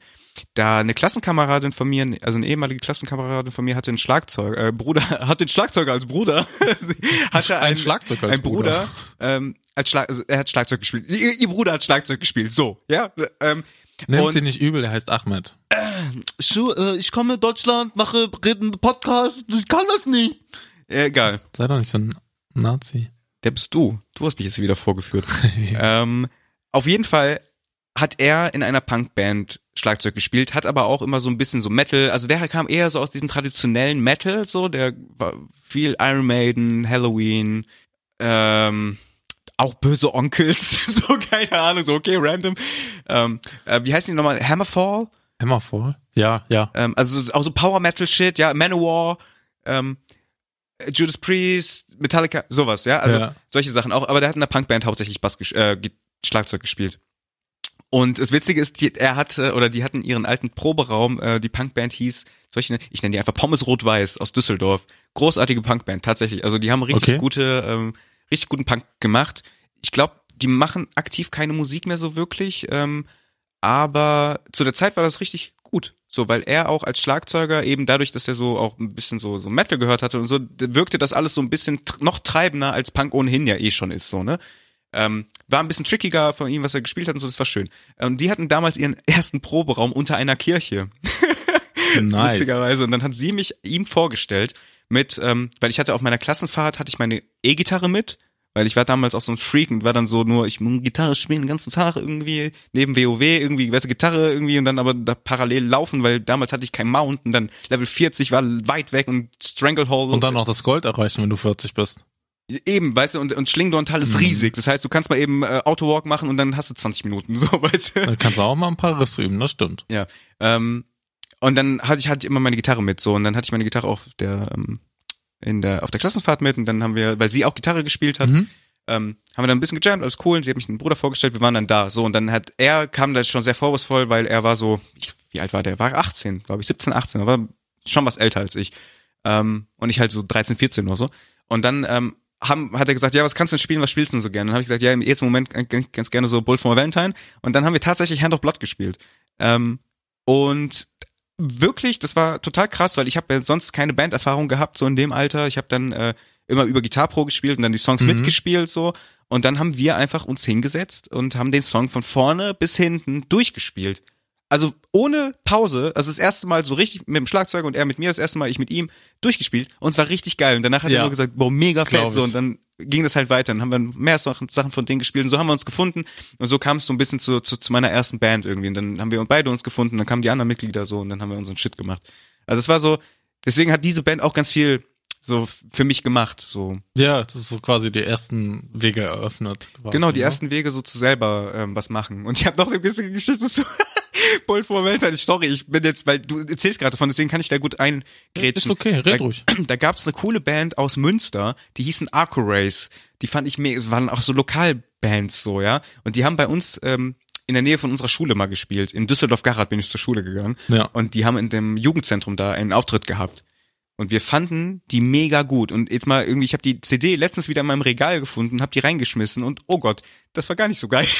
Da eine Klassenkameradin von mir, also eine ehemalige Klassenkameradin von mir hatte einen Schlagzeug, äh, Bruder, hat den Schlagzeuger als Bruder, hatte Ein einen, Schlagzeug als ein Bruder, ähm, als Schlag, also er hat Schlagzeug gespielt. Ihr, ihr Bruder hat Schlagzeug gespielt, so, ja. Ähm, Und- sie nicht übel, der heißt Ahmed. Ich, äh, ich komme in Deutschland, mache reden Podcast, ich kann das nicht. äh, egal, Sei doch nicht so ein Nazi. der bist du. Du hast mich jetzt wieder vorgeführt. ähm, auf jeden Fall hat er in einer Punkband Schlagzeug gespielt, hat aber auch immer so ein bisschen so Metal, also der kam eher so aus diesem traditionellen Metal, so, der war viel Iron Maiden, Halloween, ähm, auch böse Onkels, so keine Ahnung, so okay, random. Ähm, äh, wie heißt die nochmal? Hammerfall? Hammerfall? Ja, ja. Ähm, also so- auch so Power Metal Shit, ja, Manowar, ähm, Judas Priest, Metallica, sowas, ja, also Ja. solche Sachen auch. Aber der hat in der Punkband hauptsächlich Bass äh, Schlagzeug gespielt. Und das Witzige ist, die, er hatte oder die hatten ihren alten Proberaum. Äh, die Punkband hieß, solche, ich nenne die einfach Pommes Rot-Weiß aus Düsseldorf. Großartige Punkband, tatsächlich. Also die haben richtig Okay. gute, ähm, richtig guten Punk gemacht. Ich glaube, die machen aktiv keine Musik mehr so wirklich. Ähm, aber zu der Zeit war das richtig gut. So, weil er auch als Schlagzeuger eben dadurch, dass er so auch ein bisschen so, so Metal gehört hatte und so, wirkte das alles so ein bisschen noch treibender als Punk ohnehin ja eh schon ist, so, ne? Ähm, war ein bisschen trickiger von ihm, was er gespielt hat und so, das war schön. Und die hatten damals ihren ersten Proberaum unter einer Kirche Nice. witzigerweise. Und dann hat sie mich ihm vorgestellt mit, ähm, weil ich hatte auf meiner Klassenfahrt, hatte ich meine E-Gitarre mit, weil ich war damals auch so ein Freak und war dann so nur, ich muss Gitarre spielen den ganzen Tag irgendwie, neben WoW irgendwie, weißt du, Gitarre irgendwie und dann aber da parallel laufen, weil damals hatte ich kein Mount und dann Level 40 war weit weg und Stranglehold Und dann noch das Gold erreichen, wenn du 40 bist. Eben, weißt du, und, und Schlingdorntal ist Mhm. riesig. Das heißt, du kannst mal eben äh, Autowalk machen und dann hast du 20 Minuten, so, weißt du. Dann kannst du auch mal ein paar Risse üben, das stimmt. Ja. Ähm, und dann hatte ich halt immer meine Gitarre mit so und dann hatte ich meine Gitarre auf der ähm, in der auf der Klassenfahrt mit und dann haben wir, weil sie auch Gitarre gespielt hat, Mhm. ähm, haben wir dann ein bisschen gejammt, alles cool. Und sie hat mich einen Bruder vorgestellt, wir waren dann da so und dann hat er kam da schon sehr vorwurfsvoll, weil er war so, ich, wie alt war der? War 18, glaube ich, 17, 18, aber schon was älter als ich. Ähm, und ich halt so 13, 14 oder so. Und dann ähm, haben, hat er gesagt, ja, was kannst du denn spielen, was spielst du denn so gerne? Dann habe ich gesagt, ja, im ersten Moment ganz, ganz gerne so Bull for Valentine. Und dann haben wir tatsächlich Hand of Blood gespielt. Ähm, und wirklich, das war total krass, weil ich habe ja sonst keine Banderfahrung gehabt, so in dem Alter. Ich habe dann äh, immer über Guitar Pro gespielt und dann die Songs Mhm. mitgespielt so. Und dann haben wir einfach uns hingesetzt und haben den Song von vorne bis hinten durchgespielt. Also ohne Pause, also das erste Mal so richtig mit dem Schlagzeug und er mit mir das erste Mal, ich mit ihm durchgespielt und es war richtig geil. Und danach hat er Ja. nur gesagt, boah, mega fett so und dann ging das halt weiter. Dann haben wir mehr Sachen, Sachen von denen gespielt und so haben wir uns gefunden und so kam es so ein bisschen zu, zu, zu meiner ersten Band irgendwie. Und dann haben wir beide uns gefunden, dann kamen die anderen Mitglieder so und dann haben wir unseren Shit gemacht. Also es war so, deswegen hat diese Band auch ganz viel so für mich gemacht. So Ja, das ist so quasi die ersten Wege eröffnet. Quasi, genau die ne? ersten Wege so zu selber ähm, was machen. Und ich habe noch eine bisschen Geschichte zu Bold for Valentine. Sorry, ich bin jetzt, weil du erzählst gerade davon, deswegen kann ich da gut Ist eingrätschen. okay, red Da- ruhig. da gab's eine coole Band aus Münster, die hießen Arco Race. Die fand ich mir, waren auch so Lokalbands so, ja. Und die haben bei uns ähm, in der Nähe von unserer Schule mal gespielt. In Düsseldorf-Garrad bin ich zur Schule gegangen. Ja. Und die haben in dem Jugendzentrum da einen Auftritt gehabt. Und wir fanden die mega gut. Und jetzt mal irgendwie, ich habe die CD letztens wieder in meinem Regal gefunden, habe die reingeschmissen und oh Gott, das war gar nicht so geil.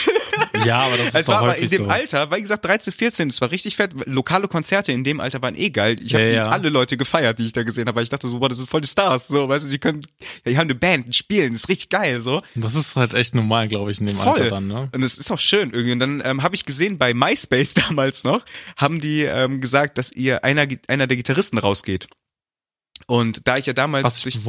Ja, aber das Es ist war auch aber in dem so. Alter, weil gesagt 13, 14, das war richtig fett. Lokale Konzerte in dem Alter waren eh geil. Ich habe Ja, ja. alle Leute gefeiert, die ich da gesehen habe, weil ich dachte so, boah, das sind voll die Stars, so, weißt du, die können, die haben eine Band, die spielen, das ist richtig geil, so. Das ist halt echt normal, glaube ich, in dem Voll. Alter dann, ne? Und es ist auch schön irgendwie. Und dann ähm, habe ich gesehen, bei MySpace damals noch, haben die ähm, gesagt, dass ihr einer, einer der Gitarristen rausgeht. Und da ich ja damals Hast du durch,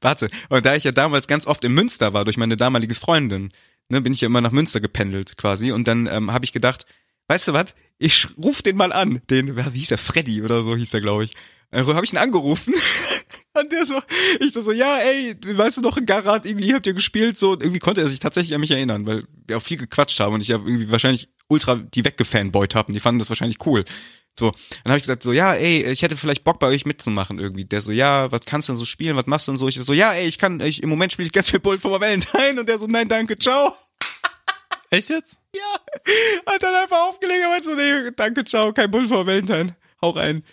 warte, und da ich ja damals ganz oft in Münster war durch meine damalige Freundin, ne, bin ich ja immer nach Münster gependelt quasi. Und dann ähm, habe ich gedacht, weißt du was? Ich ruf den mal an. Den, wie hieß der? Freddy oder so hieß der, glaube ich. Äh, habe ich ihn angerufen. Und der so, ich so, so, ja, ey, weißt du noch in Garat, irgendwie habt ihr gespielt, so, und irgendwie konnte er sich tatsächlich an mich erinnern, weil wir auch viel gequatscht haben und ich habe irgendwie wahrscheinlich ultra die weggefanboyt habe und die fanden das wahrscheinlich cool. So, dann habe ich gesagt so, ja, ey, ich hätte vielleicht Bock bei euch mitzumachen irgendwie. Der so, ja, was kannst du denn so spielen, was machst du denn so? Ich so, ja, ey, ich kann, ich, im Moment spiele ich ganz viel Bull for Valentine und der so, nein, danke, ciao. Echt jetzt? Hat dann einfach aufgelegt, aber so, nee, danke, ciao, kein Bull for Valentine. Hau rein.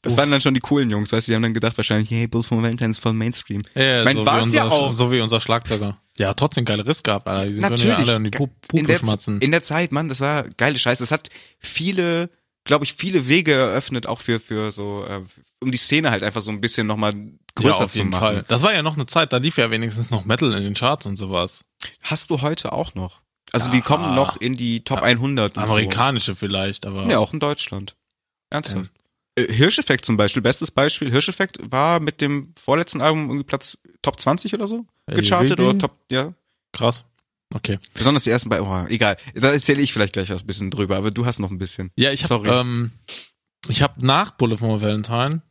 Das Uff. waren dann schon die coolen Jungs, weißt du, die haben dann gedacht wahrscheinlich, hey, Bull for Valentine ist voll Mainstream. Ja, Mein, so, war's wie unser, ja auch. so wie unser Schlagzeuger. Ja, trotzdem geile Riss gehabt, Alter. Die sind können ja Natürlich. alle in die Puppe der, schmatzen. in der Zeit, Mann, das war geile Scheiße. Es hat viele, glaube ich, viele Wege eröffnet, auch für, für so, äh, um die Szene halt einfach so ein bisschen nochmal größer ja, auf zu jeden machen. Fall. Das war ja noch eine Zeit, da lief ja wenigstens noch Metal in den Charts und sowas. Hast du heute auch noch? Also Ja. die kommen noch in die Top 100. und Amerikanische vielleicht, aber. So. Ja, auch in Deutschland. Ernsthaft. Äh, Hirscheffekt zum Beispiel, bestes Beispiel. Hirscheffekt war mit dem vorletzten Album irgendwie Platz Top 20 oder so gechartet oder Top, ja. Krass. Okay. Besonders die ersten beiden, oh, egal. Da erzähle ich vielleicht gleich was ein bisschen drüber, aber du hast noch ein bisschen. Ja, ich habe ähm, ich habe nach Bullet for Valentine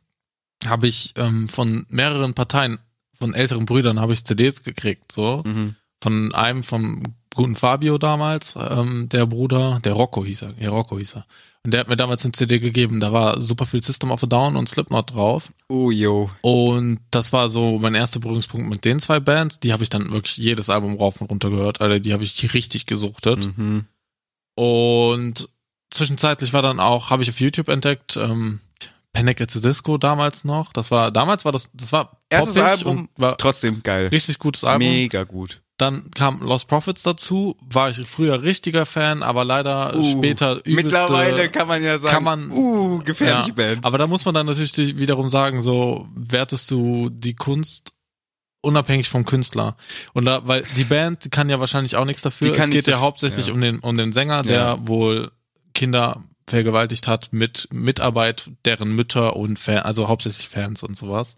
habe ich ähm, von mehreren Parteien von älteren Brüdern habe ich CDs gekriegt, so Mhm. von einem vom guten Fabio damals, ähm, der Bruder, der Rocco hieß er, ja Rocco hieß er. Und der hat mir damals eine CD gegeben, da war super viel System of a Down und Slipknot drauf. Oh, yo. Und das war so mein erster Berührungspunkt mit den zwei Bands. Die habe ich dann wirklich jedes Album rauf und runter gehört, Alter. Die habe ich richtig gesuchtet. Mhm. Und zwischenzeitlich war dann auch, habe ich auf YouTube entdeckt, ähm, Panic at the Disco damals noch. Das war, damals war das, das war Erstes Album, und war trotzdem geil. richtig gutes Album. Mega gut. Dann kam Lost Profits dazu, war ich früher richtiger Fan, aber leider Uh, später übelste, Mittlerweile kann man ja sagen, kann man- uh, gefährliche ja, Band. Aber da muss man dann natürlich wiederum sagen, so wertest du die Kunst unabhängig vom Künstler. Und da, weil die Band kann ja wahrscheinlich auch nichts dafür. Die kann Es geht ja hauptsächlich ja. um den um den Sänger, der Ja. wohl Kinder vergewaltigt hat mit Mitarbeit deren Mütter und Fan, also hauptsächlich Fans und sowas.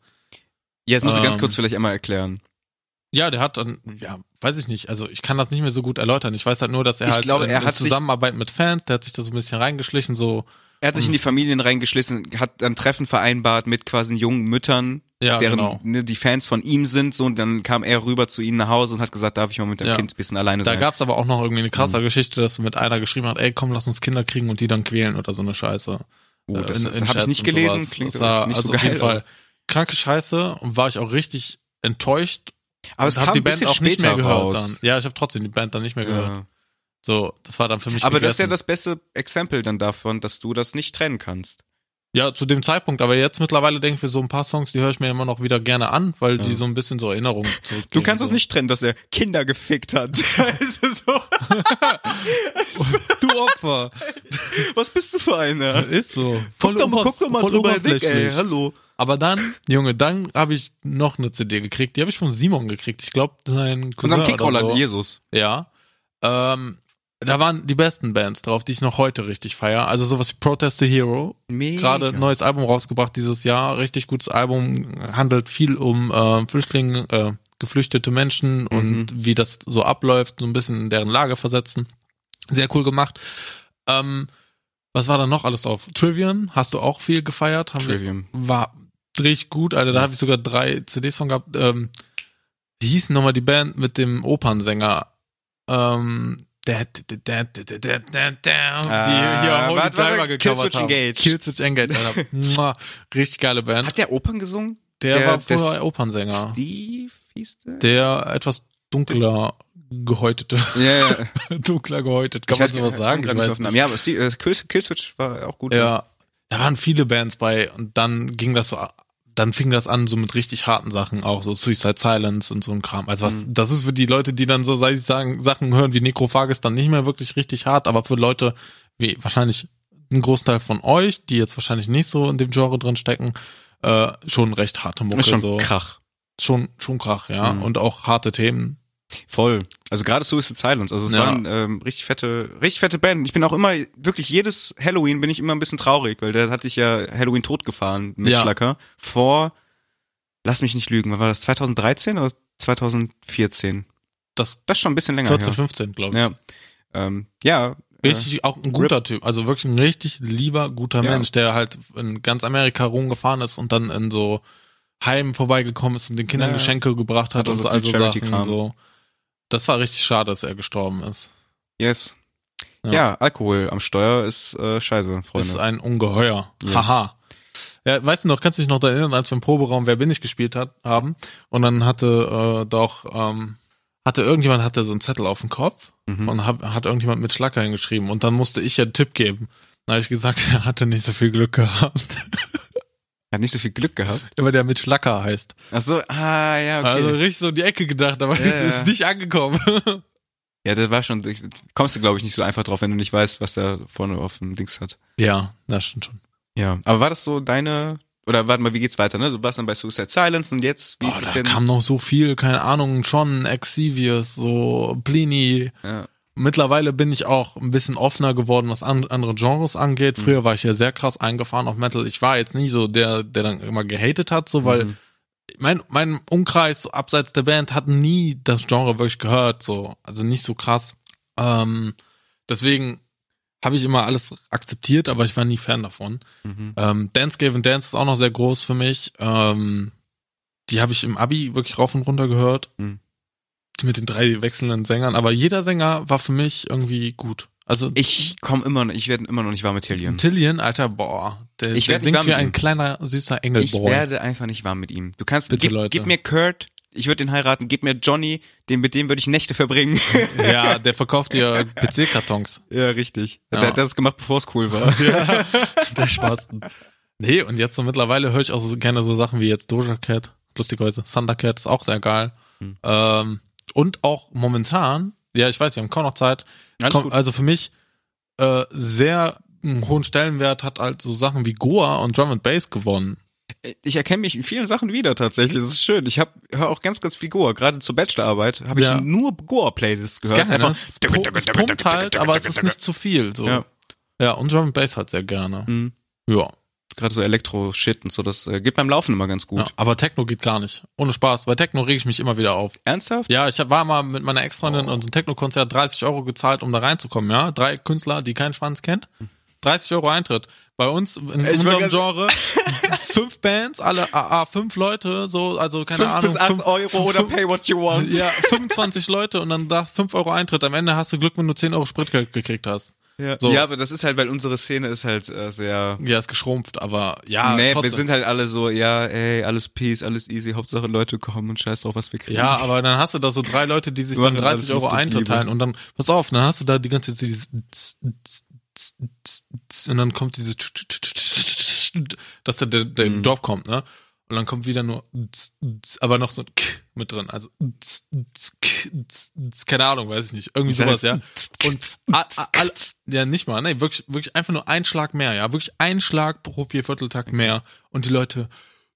Ja, das musst du ganz ähm, kurz vielleicht einmal erklären. Ja, der hat dann, ja, weiß ich nicht, also ich kann das nicht mehr so gut erläutern. Ich weiß halt nur, dass er Ich halt glaube, in, er in Zusammenarbeit mit Fans, der hat sich da so ein bisschen reingeschlichen, so, Er hat sich in die Familien reingeschlissen, hat dann Treffen vereinbart mit quasi jungen Müttern, ja, deren genau. ne, die Fans von ihm sind, so und dann kam er rüber zu ihnen nach Hause und hat gesagt, darf ich mal mit dem Ja. Kind ein bisschen alleine Da sein. gab's aber auch noch irgendwie eine krasse Mhm. Geschichte, dass mit einer geschrieben hat, ey, komm, lass uns Kinder kriegen und die dann quälen oder so eine Scheiße. oh, das in- in habe ich nicht gelesen, sowas. klingt das war nicht also so auf geil. jeden Fall kranke Scheiße und war ich auch richtig enttäuscht. Aber es hab kam die Band auch nicht mehr gehört raus. dann. Ja, ich habe trotzdem die Band dann nicht mehr gehört. Ja. So, das war dann für mich Aber das ist ja gegessen. das beste Exempel dann davon, dass du das nicht trennen kannst. Ja, zu dem Zeitpunkt, aber jetzt mittlerweile denke ich mir so ein paar Songs, die höre ich mir immer noch wieder gerne an, weil die Ja. so ein bisschen so Erinnerungen zurückgeben. Du kannst es so. nicht trennen, dass er Kinder gefickt hat. Es so, Du Opfer. was bist du für einer? Ist so. Guck doch mal, guck doch mal voll drüber weg, ey. Hallo. Aber dann, Junge, dann habe ich noch eine CD gekriegt. Die habe ich von Simon gekriegt. Ich glaube, sein Cousin Unserem Kickroller, so. Jesus. Ja. Ähm, da waren die besten Bands drauf, die ich noch heute richtig feier. Also sowas wie Protest the Hero. Gerade ein neues Album rausgebracht dieses Jahr. Richtig gutes Album. Handelt viel um äh, Flüchtlinge, äh, geflüchtete Menschen und wie das so abläuft. So ein bisschen in deren Lage versetzen. Sehr cool gemacht. Ähm, was war da noch alles drauf? Trivium, hast du auch viel gefeiert? Haben Trivium. war richtig gut, Alter. Da habe ich sogar drei CDs von gehabt. Ähm, wie hieß nochmal die Band mit dem Opernsänger? Ähm, da, da, da, die hier äh, Holy Diver gecovert haben. Engage. Killswitch Engage. Richtig geile Band. Hat der Opern gesungen? Der, der war vorher Opernsänger. Steve hieß der? Der etwas dunkler gehäutete. Ja, yeah. dunkler gehäutet. Kann ich man sowas halt sagen? Ich weiß nicht. Ja, aber Steve, äh, Killswitch war auch gut. Ja. Ne? Da waren viele Bands bei und dann ging das so dann fing das an so mit richtig harten Sachen auch, so Suicide Silence und so ein Kram. Also was, das ist für die Leute, die dann so, sag ich sagen, Sachen hören wie Necrophagus dann nicht mehr wirklich richtig hart, aber für Leute wie wahrscheinlich ein Großteil von euch, die jetzt wahrscheinlich nicht so in dem Genre drin stecken, äh, schon recht harte Mucke, schon so. Krach. Schon, schon Krach, ja. Mhm. Und auch harte Themen. Voll. Also gerade Suicide Silence. Also es Ja. waren ähm, richtig fette, richtig fette Band. Ich bin auch immer, wirklich jedes Halloween bin ich immer ein bisschen traurig, weil der hat sich ja Halloween totgefahren mit Ja. Schlacker. Vor, lass mich nicht lügen, wann war das? 2013 oder 2014? Das Das ist schon ein bisschen länger 14, her. 15, glaube ich. Ja. Ähm, ja, Richtig, auch ein guter Typ. Also wirklich ein richtig lieber, guter Ja. Mensch, der halt in ganz Amerika rumgefahren ist und dann in so Heimen vorbeigekommen ist und den Kindern Ja. Geschenke gebracht hat, Hat und so also Sachen. So. Das war richtig schade, dass er gestorben ist. Yes. Ja. Ja, Alkohol am Steuer ist äh, scheiße, Freunde. Ist ein Ungeheuer. Yes. Haha. Ja, weißt du noch, kannst du dich noch daran erinnern, als wir im Proberaum Wer bin ich gespielt hat, haben und dann hatte äh, doch ähm, hatte irgendjemand hatte so einen Zettel auf dem Kopf Mhm. und hab, hat irgendjemand mit Schlacker hingeschrieben und dann musste ich ja einen Tipp geben. Dann habe ich gesagt, er hatte nicht so viel Glück gehabt, Hat nicht so viel Glück gehabt. weil der mit Schlacker heißt. Ach so, ah, ja, okay. Also richtig so in die Ecke gedacht, aber Ja, ja. ist nicht angekommen. ja, das war schon, kommst du, glaube ich, nicht so einfach drauf, wenn du nicht weißt, was der vorne auf dem Dings hat. ja, das stimmt schon. Ja. Aber war das so deine, oder warte mal, wie geht's weiter, ne? Du warst dann bei Suicide Silence und jetzt, wie Boah, ist es da denn? kam noch so viel, keine Ahnung, John, Exvius, so Pliny, ja. Mittlerweile bin ich auch ein bisschen offener geworden, was an, andere Genres angeht. Mhm. Früher war ich ja sehr krass eingefahren auf Metal. Ich war jetzt nie so der, der dann immer gehatet hat, so weil Mhm. mein mein Umkreis so abseits der Band hat nie das Genre wirklich gehört, so also nicht so krass. Ähm, deswegen habe ich immer alles akzeptiert, aber ich war nie Fan davon. Mhm. Ähm, Dance Gave and Dance ist auch noch sehr groß für mich. Ähm, die habe ich im Abi wirklich rauf und runter gehört. Mhm. Mit den drei wechselnden Sängern. Aber jeder Sänger war für mich irgendwie gut. Also Ich komme immer ich werde immer noch nicht warm mit Tillian. Tillian, Alter, boah. Der, Ich der singt wie ein kleiner, süßer Ich Engelboy. werde einfach nicht warm mit ihm. Du kannst, Bitte, gib, Leute. gib mir Kurt, ich würde den heiraten, gib mir Johnny, den, mit dem würde ich Nächte verbringen. ja, der verkauft dir PC-Kartons. ja, richtig. Ja. Der hat das gemacht, bevor es cool war. ja, der Spasten. Nee, und jetzt so mittlerweile höre ich auch so gerne so Sachen wie jetzt Doja Cat, lustigerweise. Thundercat ist auch sehr geil. Hm. Ähm, und auch momentan, ja, ich weiß, wir haben kaum noch Zeit. Komm, also für mich äh, sehr einen hohen Stellenwert hat halt so Sachen wie Goa und Drum and Bass gewonnen. Ich erkenne mich in vielen Sachen wieder tatsächlich. Das ist schön. Ich habe höre auch ganz, ganz viel Goa. Gerade zur Bachelorarbeit habe ich Ja. nur Goa-Playlists Ist gehört. geil, ne? Es pu- es pumpt halt, aber es ist nicht zu viel. So. Ja. Ja, und Drum and Bass halt sehr gerne. Mhm. Ja. Gerade so Elektro-Shit und so, das äh, geht beim Laufen immer ganz gut. ja. Aber Techno geht gar nicht. Ohne Spaß. Bei Techno reg ich mich immer wieder auf. Ernsthaft? Ja, ich war mal mit meiner Ex-Freundin und so ein Techno-Konzert 30 Euro gezahlt, um da reinzukommen, ja. Drei Künstler, die keinen Schwanz kennt. 30 Euro Eintritt. Bei uns in Ich unserem Genre fünf Bands, alle AA, fünf Leute, so, also keine Fünf Ahnung. bis acht fünf- Euro oder fünf- pay what you want. Ja, 25 Leute und dann da 5 Euro Eintritt. Am Ende hast du Glück, wenn du 10 Euro Spritgeld gekriegt hast. Ja. So. ja, aber das ist halt, weil unsere Szene ist halt äh, sehr. Ja, ist geschrumpft, aber ja, nee, trotzdem. wir sind halt alle so, ja, ey, alles peace, alles easy, Hauptsache Leute kommen und scheiß drauf, was wir kriegen. Ja, aber dann hast du da so drei Leute, die sich dann machen 30 alles Euro Luft und Eintritt Liebe. teilen und dann, pass auf, dann hast du da die ganze Zeit dieses und dann kommt dieses dass da der, der Mhm. Drop kommt, ne? Und dann kommt wieder nur aber noch so ein mit drin, also keine Ahnung, weiß ich nicht, irgendwie sowas, ja. Und ja, nicht mal, nee, wirklich, wirklich einfach nur ein Schlag mehr, ja, wirklich ein Schlag pro Viervierteltakt mehr. Und die Leute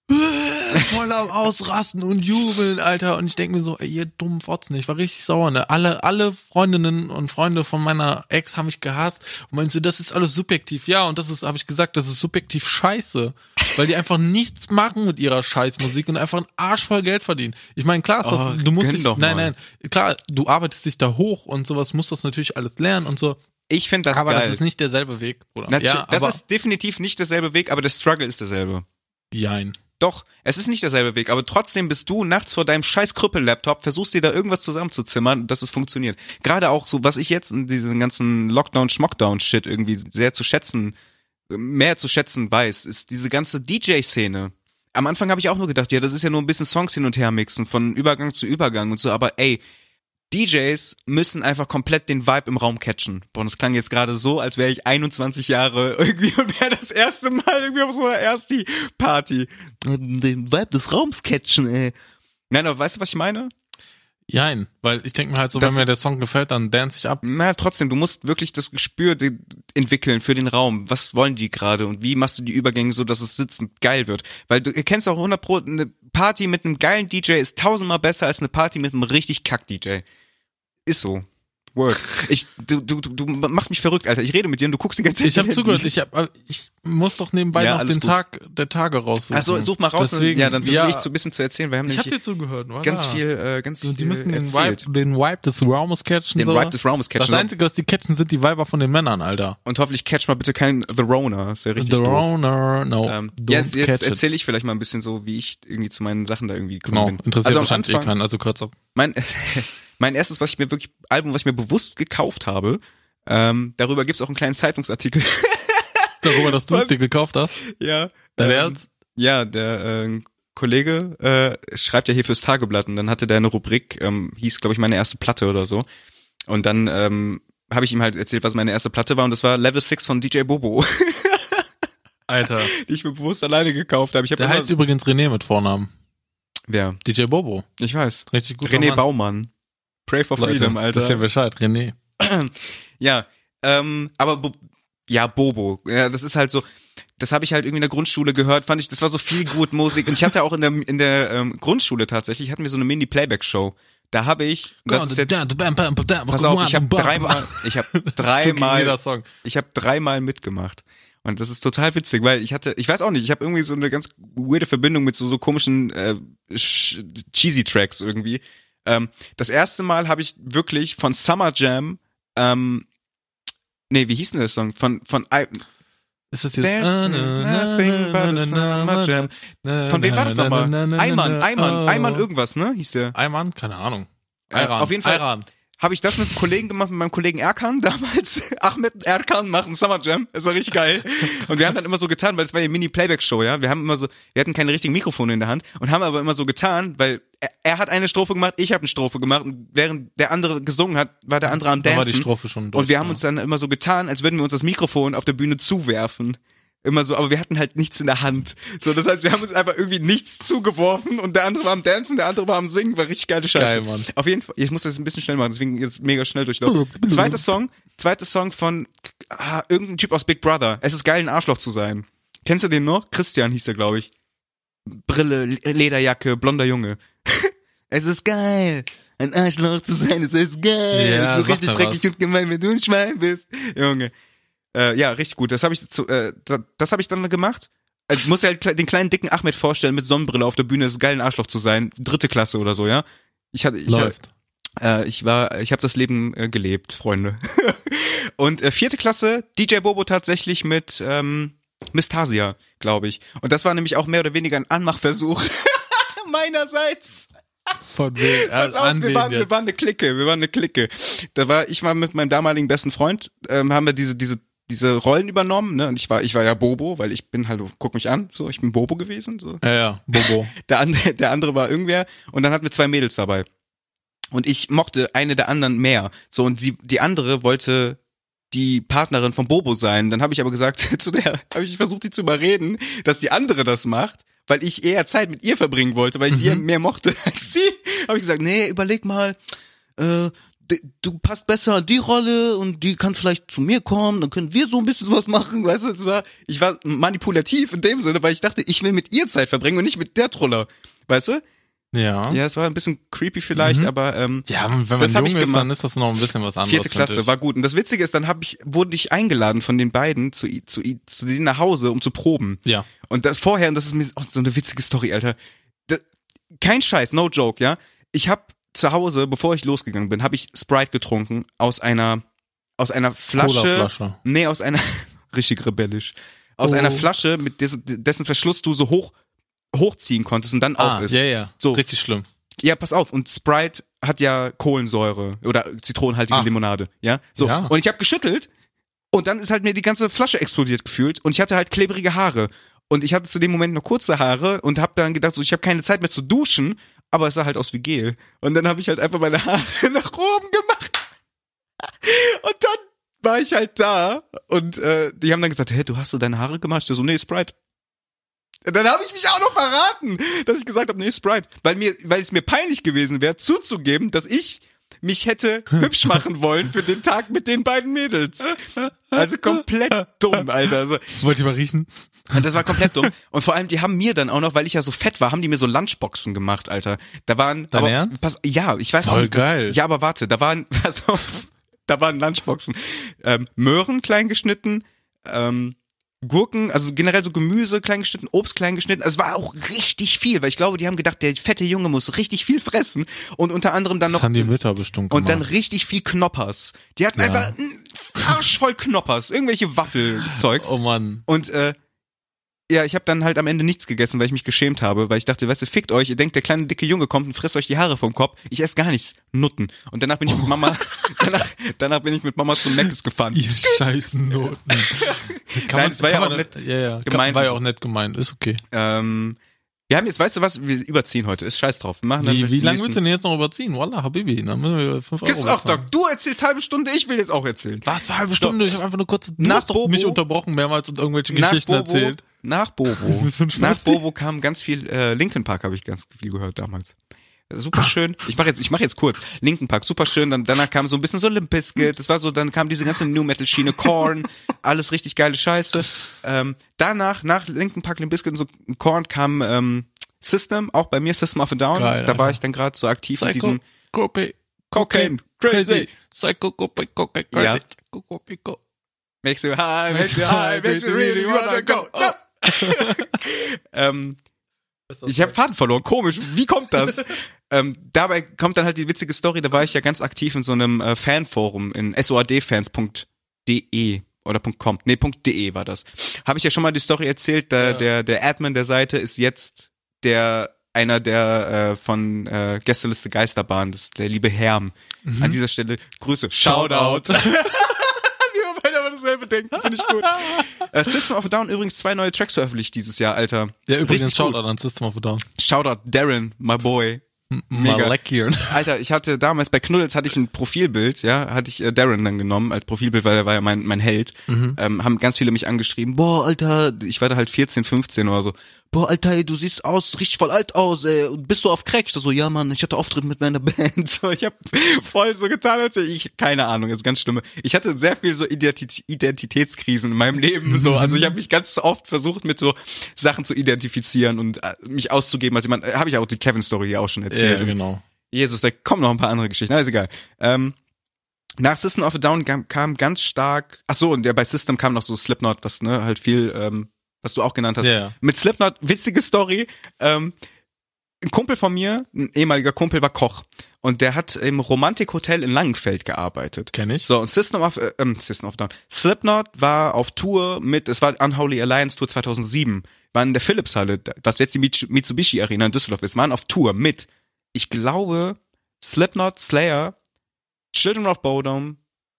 voll am Ausrasten und jubeln, Alter. Und ich denke mir so, ey, ihr dummen Fotzen, ich war richtig sauer, ne? Alle, alle Freundinnen und Freunde von meiner Ex haben mich gehasst und meinten so, das ist alles subjektiv. Ja, und das ist, habe ich gesagt, das ist subjektiv scheiße. Weil die einfach nichts machen mit ihrer Scheißmusik und einfach einen Arsch voll Geld verdienen. Ich meine, klar ist das, Oh, du musst dich, doch nein, mal. nein, klar, du arbeitest dich da hoch und sowas, musst das natürlich alles lernen und so. Ich finde das aber geil. das ist nicht derselbe Weg, Bruder. Natu- ja, das aber, ist definitiv nicht derselbe Weg, aber der Struggle ist derselbe. jein. Doch, es ist nicht derselbe Weg, aber trotzdem bist du nachts vor deinem scheiß Krüppel-Laptop, versuchst dir da irgendwas zusammenzuzimmern, dass es funktioniert. Gerade auch so, was ich jetzt in diesem ganzen Lockdown-Schmockdown-Shit irgendwie sehr zu schätzen, mehr zu schätzen weiß, ist diese ganze DJ-Szene. Am Anfang habe ich auch nur gedacht, ja, das ist ja nur ein bisschen Songs hin und her mixen, von Übergang zu Übergang und so, aber ey, DJs müssen einfach komplett den Vibe im Raum catchen. Boah, und es klang jetzt gerade so, als wäre ich 21 Jahre irgendwie und wäre das erste Mal irgendwie auf so einer Ersti-Party. Den Vibe des Raums catchen, ey. Nein, aber weißt du, was ich meine? Jein, weil ich denke mir halt so, Das- wenn mir der Song gefällt, dann dance ich ab. Na, trotzdem, du musst wirklich das Gespür entwickeln für den Raum. Was wollen die gerade und wie machst du die Übergänge so, dass es sitzend geil wird? Weil du kennst auch 100 Pro, eine Party mit einem geilen DJ ist tausendmal besser als eine Party mit einem richtig Kack-DJ. Ist so. Word. Ich, du, du, du machst mich verrückt, Alter. Ich rede mit dir und du guckst die ganze Zeit. Ich habe zugehört, ich, hab, ich muss doch nebenbei Ja, noch den gut. Tag der Tage raussuchen. Ach so, such mal raus. Deswegen, und, ja, dann versuche ja, ich so ein bisschen zu erzählen. Wir haben Ich hab nämlich dir zugehört, voilà. ganz viel, äh, ganz So, viel die müssen den erzählt. Vibe, den Vibe des Raumes catchen. Den so. Vibe des Raumes catchen. Das Einzige, was die catchen, sind die Weiber von den Männern, Alter. Und hoffentlich catch mal bitte kein The Rona. Das wäre richtig The doof. Rauner, no. Ähm, don't jetzt jetzt erzähle ich vielleicht mal ein bisschen so, wie ich irgendwie zu meinen Sachen da irgendwie gekommen Genau, bin. interessiert also wahrscheinlich eh keinen, also kurz ab. mein, mein erstes, was ich mir wirklich, Album, was ich mir bewusst gekauft habe, ähm, darüber gibt's auch einen kleinen Zeitungsartikel. Darüber, dass du es dir gekauft hast. ja. Dein ähm, Ernst? Ja, der äh, Kollege äh, schreibt ja hier fürs Tageblatt und dann hatte der eine Rubrik, ähm, hieß, glaube ich, meine erste Platte oder so. Und dann ähm, habe ich ihm halt erzählt, was meine erste Platte war und das war Level 6 von DJ Bobo, Alter. die ich mir bewusst alleine gekauft habe. Ich hab Der heißt übrigens René mit Vornamen. Wer? DJ Bobo. Ich weiß. Richtig gut. René Baumann. Pray for Leute, Freedom, Alter. Das ist ja Bescheid, René. Ja, ähm, aber Bo ja, Bobo. Ja, das ist halt so. Das habe ich halt irgendwie in der Grundschule gehört. Fand ich, das war so viel gut Musik. Und ich hatte auch in der in der ähm, Grundschule tatsächlich hatten wir so eine Mini Playback Show. Da habe ich, das ist jetzt, pass auf, ich habe dreimal, ich habe dreimal, ich habe dreimal mitgemacht. Und das ist total witzig, weil ich hatte, ich weiß auch nicht, ich habe irgendwie so eine ganz weirde Verbindung mit so, so komischen äh, cheesy Tracks irgendwie. Ähm, das erste Mal habe ich wirklich von Summer Jam, ähm, nee, wie hieß denn der Song? Von von I, Ist das jetzt? There's nothing but a summer jam. Von wem war das nochmal? Ayman, na, Ayman, oh. Irgendwas, ne? Hieß der. Ayman? Keine Ahnung. Äh, Ayran. auf jeden Fall- Ayran. Habe ich das mit einem Kollegen gemacht, mit meinem Kollegen Erkan damals. Ahmed Erkan machen Summer Jam. Das war richtig geil. Und wir haben dann immer so getan, weil es war ja Mini-Playback-Show, ja. Wir haben immer so, wir hatten keine richtigen Mikrofone in der Hand und haben aber immer so getan, weil er, er hat eine Strophe gemacht, ich habe eine Strophe gemacht und während der andere gesungen hat, war der andere am Da Dancen. war die Strophe schon durch. und wir haben ja. uns dann immer so getan, als würden wir uns das Mikrofon auf der Bühne zuwerfen. Immer so, aber wir hatten halt nichts in der Hand. So, das heißt, wir haben uns einfach irgendwie nichts zugeworfen und der andere war am Dancen, der andere war am Singen, war richtig geile Scheiße. Geil, Mann. Auf jeden Fall, ich muss das ein bisschen schnell machen, deswegen jetzt mega schnell durchlaufen. Zweiter Song, zweiter Song von ah, irgendein Typ aus Big Brother. Es ist geil, ein Arschloch zu sein. Kennst du den noch? Christian hieß er, glaube ich. Brille, Lederjacke, blonder Junge. es ist geil, ein Arschloch zu sein, es ist geil. Ja, so richtig dreckig was. und gemein, wenn du ein Schwein bist. Junge. Äh, ja, richtig gut. Das habe ich, zu, äh, das, das habe ich dann gemacht. Also, ich muss ja halt den kleinen dicken Ahmed vorstellen mit Sonnenbrille auf der Bühne, es ist geil, ein Arschloch zu sein. Dritte Klasse oder so, ja. Ich hatte, ich, Läuft. äh, ich war, ich habe das Leben äh, gelebt, Freunde. und äh, vierte Klasse, DJ Bobo tatsächlich mit ähm, Mistasia, glaube ich. Und das war nämlich auch mehr oder weniger ein Anmachversuch meinerseits. Von wem? Pass Äh, auf, an wir waren, wir waren eine Clique, wir waren eine Clique. Da war, ich war mit meinem damaligen besten Freund, ähm, haben wir diese, diese, diese Rollen übernommen, ne? Und ich war, ich war ja Bobo, weil ich bin halt, guck mich an, so, ich bin Bobo gewesen, so. Ja, ja, Bobo. Der andere, der andere war irgendwer und dann hatten wir zwei Mädels dabei. Und ich mochte eine der anderen mehr. So, und sie, die andere wollte die Partnerin von Bobo sein. Dann habe ich aber gesagt, zu der, habe ich versucht, die zu überreden, dass die andere das macht, weil ich eher Zeit mit ihr verbringen wollte, weil ich sie Mhm. mehr mochte als sie. Habe ich gesagt, nee, überleg mal, äh, du passt besser an die Rolle und die kann vielleicht zu mir kommen, dann können wir so ein bisschen was machen, weißt du, es war, ich war manipulativ in dem Sinne, weil ich dachte, ich will mit ihr Zeit verbringen und nicht mit der Troller, weißt du? Ja. Ja, es war ein bisschen creepy vielleicht, Mhm. aber ähm, Ja, wenn man Das jung ich ist, gemacht. dann ist das noch ein bisschen was anderes. vierte Klasse war gut. Und das Witzige ist, dann hab ich, wurde ich eingeladen von den beiden zu, zu, zu denen nach Hause, um zu proben. Ja. Und das vorher, und das ist mir oh, so eine witzige Story, Alter. Da, kein Scheiß, no joke, ja. Ich hab zu Hause, bevor ich losgegangen bin, habe ich Sprite getrunken aus einer aus einer Flasche. Colaflasche. Nee, aus einer richtig rebellisch. Aus Oh. einer Flasche, mit dessen, dessen Verschluss du so hoch hochziehen konntest und dann Ah, auf ist. ja, ja. So. Richtig schlimm. Ja, pass auf. Und Sprite hat ja Kohlensäure oder zitronenhaltige Ach. Limonade. Ja, so. Ja. Und ich habe geschüttelt und dann ist halt mir die ganze Flasche explodiert gefühlt und ich hatte halt klebrige Haare und ich hatte zu dem Moment noch kurze Haare und habe dann gedacht, so ich habe keine Zeit mehr zu duschen, aber es sah halt aus wie Gel. Und dann habe ich halt einfach meine Haare nach oben gemacht. Und dann war ich halt da und äh, die haben dann gesagt, hey, du hast so deine Haare gemacht? Ich so, nee, Sprite. Dann habe ich mich auch noch verraten, dass ich gesagt habe, nee, Sprite. Weil mir, weil es mir peinlich gewesen wäre, zuzugeben, dass ich mich hätte hübsch machen wollen für den Tag mit den beiden Mädels. Also komplett dumm, Alter. Also, Wollt ihr mal riechen? das war komplett dumm. Und vor allem, die haben mir dann auch noch, weil ich ja so fett war, haben die mir so Lunchboxen gemacht, Alter. Da waren, Dein aber, Ernst? pass, ja, ich weiß Voll auch nicht. geil. Ja, aber warte, da waren, pass auf. da waren Lunchboxen. Ähm, Möhren klein geschnitten, ähm, Gurken, also generell so Gemüse klein geschnitten, Obst klein geschnitten. Also es war auch richtig viel, weil ich glaube, die haben gedacht, der fette Junge muss richtig viel fressen und unter anderem dann Das noch haben die Mütter bestimmt und dann gemacht. richtig viel Knoppers. Die hatten Ja. einfach einen Arsch voll Knoppers, irgendwelche Waffelzeugs. Oh Mann. Und äh, ja, ich habe dann halt am Ende nichts gegessen, weil ich mich geschämt habe, weil ich dachte, weißt du, fickt euch, ihr denkt, der kleine dicke Junge kommt und frisst euch die Haare vom Kopf. Ich esse gar nichts, Nutten. Und danach bin ich mit Mama, danach, danach bin ich mit Mama zum Meckes gefahren. Ihr scheiß Noten. Kann Nein, es war ja auch man- nett Ja, ja. Gemeint. war ja auch nett gemeint. Ist okay. Ähm, wir haben jetzt, weißt du was, wir überziehen heute, ist scheiß drauf. Wir machen Wie, wie lange willst du denn jetzt noch überziehen? Wallah, Habibi. Dann müssen wir 5 Euro Kiss, bezahlen. Doc, du erzählst halbe Stunde, ich will jetzt auch erzählen. Was für eine halbe Stunde? Ich habe einfach nur kurz du Nach hast Bobo- mich unterbrochen mehrmals und irgendwelche Nach Geschichten Bobo, erzählt. nach Bobo, nach. Bobo kam ganz viel, äh, Linkin Park habe ich ganz viel gehört damals. Super schön. Ich mache jetzt, ich mache jetzt kurz. Linkin Park, super schön. Dann danach kam so ein bisschen so Limp Bizkit. Das war so, dann kam diese ganze New Metal Schiene, Korn, alles richtig geile Scheiße. Ähm, danach, nach Linkin Park, Limp Bizkit und so Korn kam ähm, System, auch bei mir System of a Down. Geil, da war ich dann gerade so aktiv in Psycho, diesem Copy, Cocaine, crazy. Psycho, Copy, Ja. crazy. Psycho, Copy, co- Makes you high, makes you high, makes you really wanna go. Oh. ähm, ich habe Faden verloren, komisch, wie kommt das? ähm, dabei kommt dann halt die witzige Story, da war ich ja ganz aktiv in so einem äh, Fanforum in soadfans.de oder .com, nee, .de war das. Habe ich ja schon mal die Story erzählt, da, Ja. der, der Admin der Seite ist jetzt der einer der äh, von äh, Gästeliste Geisterbahn, das ist der liebe Herm. An dieser Stelle Grüße. Shoutout. Wie wir beide aber dasselbe denken, finde ich gut. äh, System of a Down übrigens zwei neue Tracks veröffentlicht dieses Jahr, Alter. Ja, übrigens, Richtig schaut gut. an System of a Down. Shoutout Darren, my boy. Mega. Alter, ich hatte damals bei Knuddels hatte ich ein Profilbild, ja, hatte ich äh, Darren dann genommen als Profilbild, weil er war ja mein, mein Held. Ähm, haben ganz viele mich angeschrieben, boah, Alter, ich war da halt 14, 15 oder so. Boah, Alter, ey, du siehst aus, richtig voll alt aus, ey. Und bist du auf Crack? Ich so, ja, Mann, ich hatte Auftritt mit meiner Band. So, ich hab voll so getan, als hätte ich, keine Ahnung, ist ganz schlimm. Ich hatte sehr viel so Identitä Identitätskrisen in meinem Leben, so. Also ich habe mich ganz oft versucht, mit so Sachen zu identifizieren und äh, mich auszugeben als jemand, äh, habe ich auch die Kevin-Story hier auch schon erzählt. Ja, genau. Jesus, da kommen noch ein paar andere Geschichten. Na, ist egal. Ähm, nach System of a Down kam, kam ganz stark. Ach so, und ja, bei System kam noch so Slipknot, was ne halt viel, ähm, was du auch genannt hast. Ja. Mit Slipknot witzige Story. Ähm, ein Kumpel von mir, ein ehemaliger Kumpel, war Koch und der hat im Romantikhotel in Langenfeld gearbeitet. Kenn ich. So und System of äh, ähm, System of Down. Slipknot war auf Tour mit, es war Unholy Alliance Tour 2007, waren in der Philipshalle, was jetzt die Mitsu- Mitsubishi Arena in Düsseldorf ist, waren auf Tour mit ich glaube, Slipknot, Slayer, Children of Bodom,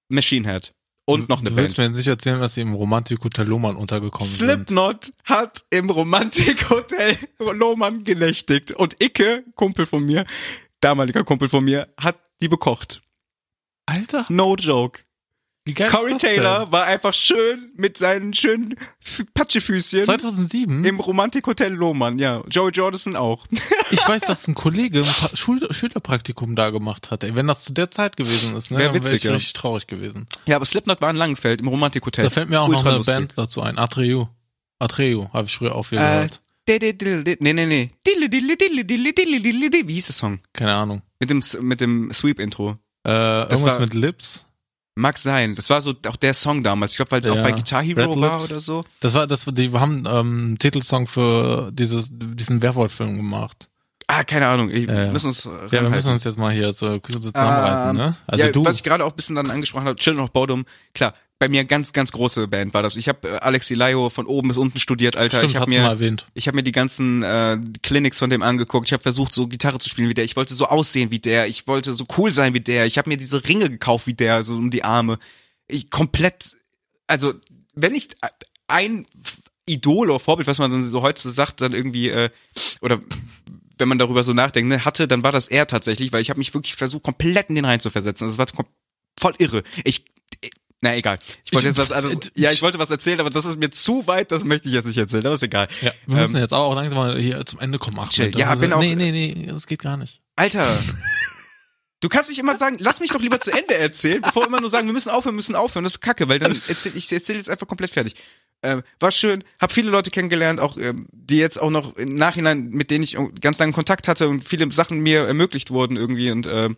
Machine Head und noch eine du Band. willst mir nicht erzählen, dass sie im Romantik-Hotel Lohmann untergekommen sind. Slipknot hat im Romantikhotel Lohmann genächtigt und Icke, Kumpel von mir, damaliger Kumpel von mir, hat die bekocht. Alter, No joke. Wie geil Corey Taylor war einfach schön mit seinen schönen Patschefüßchen denn? 2007? im Romantikhotel Lohmann, ja. Joey Jordison auch. Ich weiß, dass ein Kollege ein Schul Schülerpraktikum da gemacht hat. Ey, wenn das zu der Zeit gewesen ist, ne, Wär wäre witzig, ich richtig traurig gewesen. Ja, aber Slipknot war in Langenfeld im Romantikhotel. Da fällt mir auch noch Ultra eine lustig. Band dazu ein. Atreu. Atreu habe ich früher auch viel Äh, gehört. Nee, nee, nee. Wie hieß der Song? Keine Ahnung. Mit dem, mit dem Sweep-Intro. Äh, irgendwas war- mit Lips. Mag sein. Das war so auch der Song damals. Ich glaube, weil es auch Ja. bei Guitar Hero Red war Lips. oder so. Das war, das, die haben ähm, einen Titelsong für dieses, diesen Werwolf-Film gemacht. Ah, keine Ahnung. Ich, Ja, ja. müssen uns Ja, wir müssen uns jetzt mal hier so, zusammenreißen, Ähm, ne? Also ja, du. Was ich gerade auch ein bisschen dann angesprochen habe, Children of Bodom, klar, bei mir ganz, ganz große Band war das. Ich habe äh, Alex Ilaio von oben bis unten studiert, Alter. Stimmt, ich habe hat's mal mir, erwähnt. ich habe mir die ganzen äh, Clinics von dem angeguckt. Ich habe versucht, so Gitarre zu spielen wie der. Ich wollte so aussehen wie der. Ich wollte so cool sein wie der. Ich habe mir diese Ringe gekauft wie der, so um die Arme. Ich komplett, also wenn ich ein F- Idol oder Vorbild, was man dann so heute so sagt, dann irgendwie äh, oder wenn man darüber so nachdenkt, ne, hatte, dann war das er tatsächlich, weil ich habe mich wirklich versucht, komplett in den rein zu versetzen. Das war kom- voll irre. Ich, na egal. Ich wollte jetzt was anderes. Ja, ich wollte was erzählen, aber das ist mir zu weit, das möchte ich jetzt nicht erzählen, aber ist egal. Ja, wir müssen jetzt auch langsam mal hier zum Ende kommen. Ach, Chill. Ja, ist, bin auch- Nee, nee, nee, das geht gar nicht. Alter. Du kannst nicht immer sagen, lass mich doch lieber zu Ende erzählen, bevor immer nur sagen, wir müssen aufhören, wir müssen aufhören. Das ist kacke, weil dann erzähl, ich erzähle jetzt einfach komplett fertig. Ähm, war schön, hab viele Leute kennengelernt, auch ähm, die jetzt auch noch im Nachhinein, mit denen ich ganz lange Kontakt hatte und viele Sachen mir ermöglicht wurden irgendwie und ähm,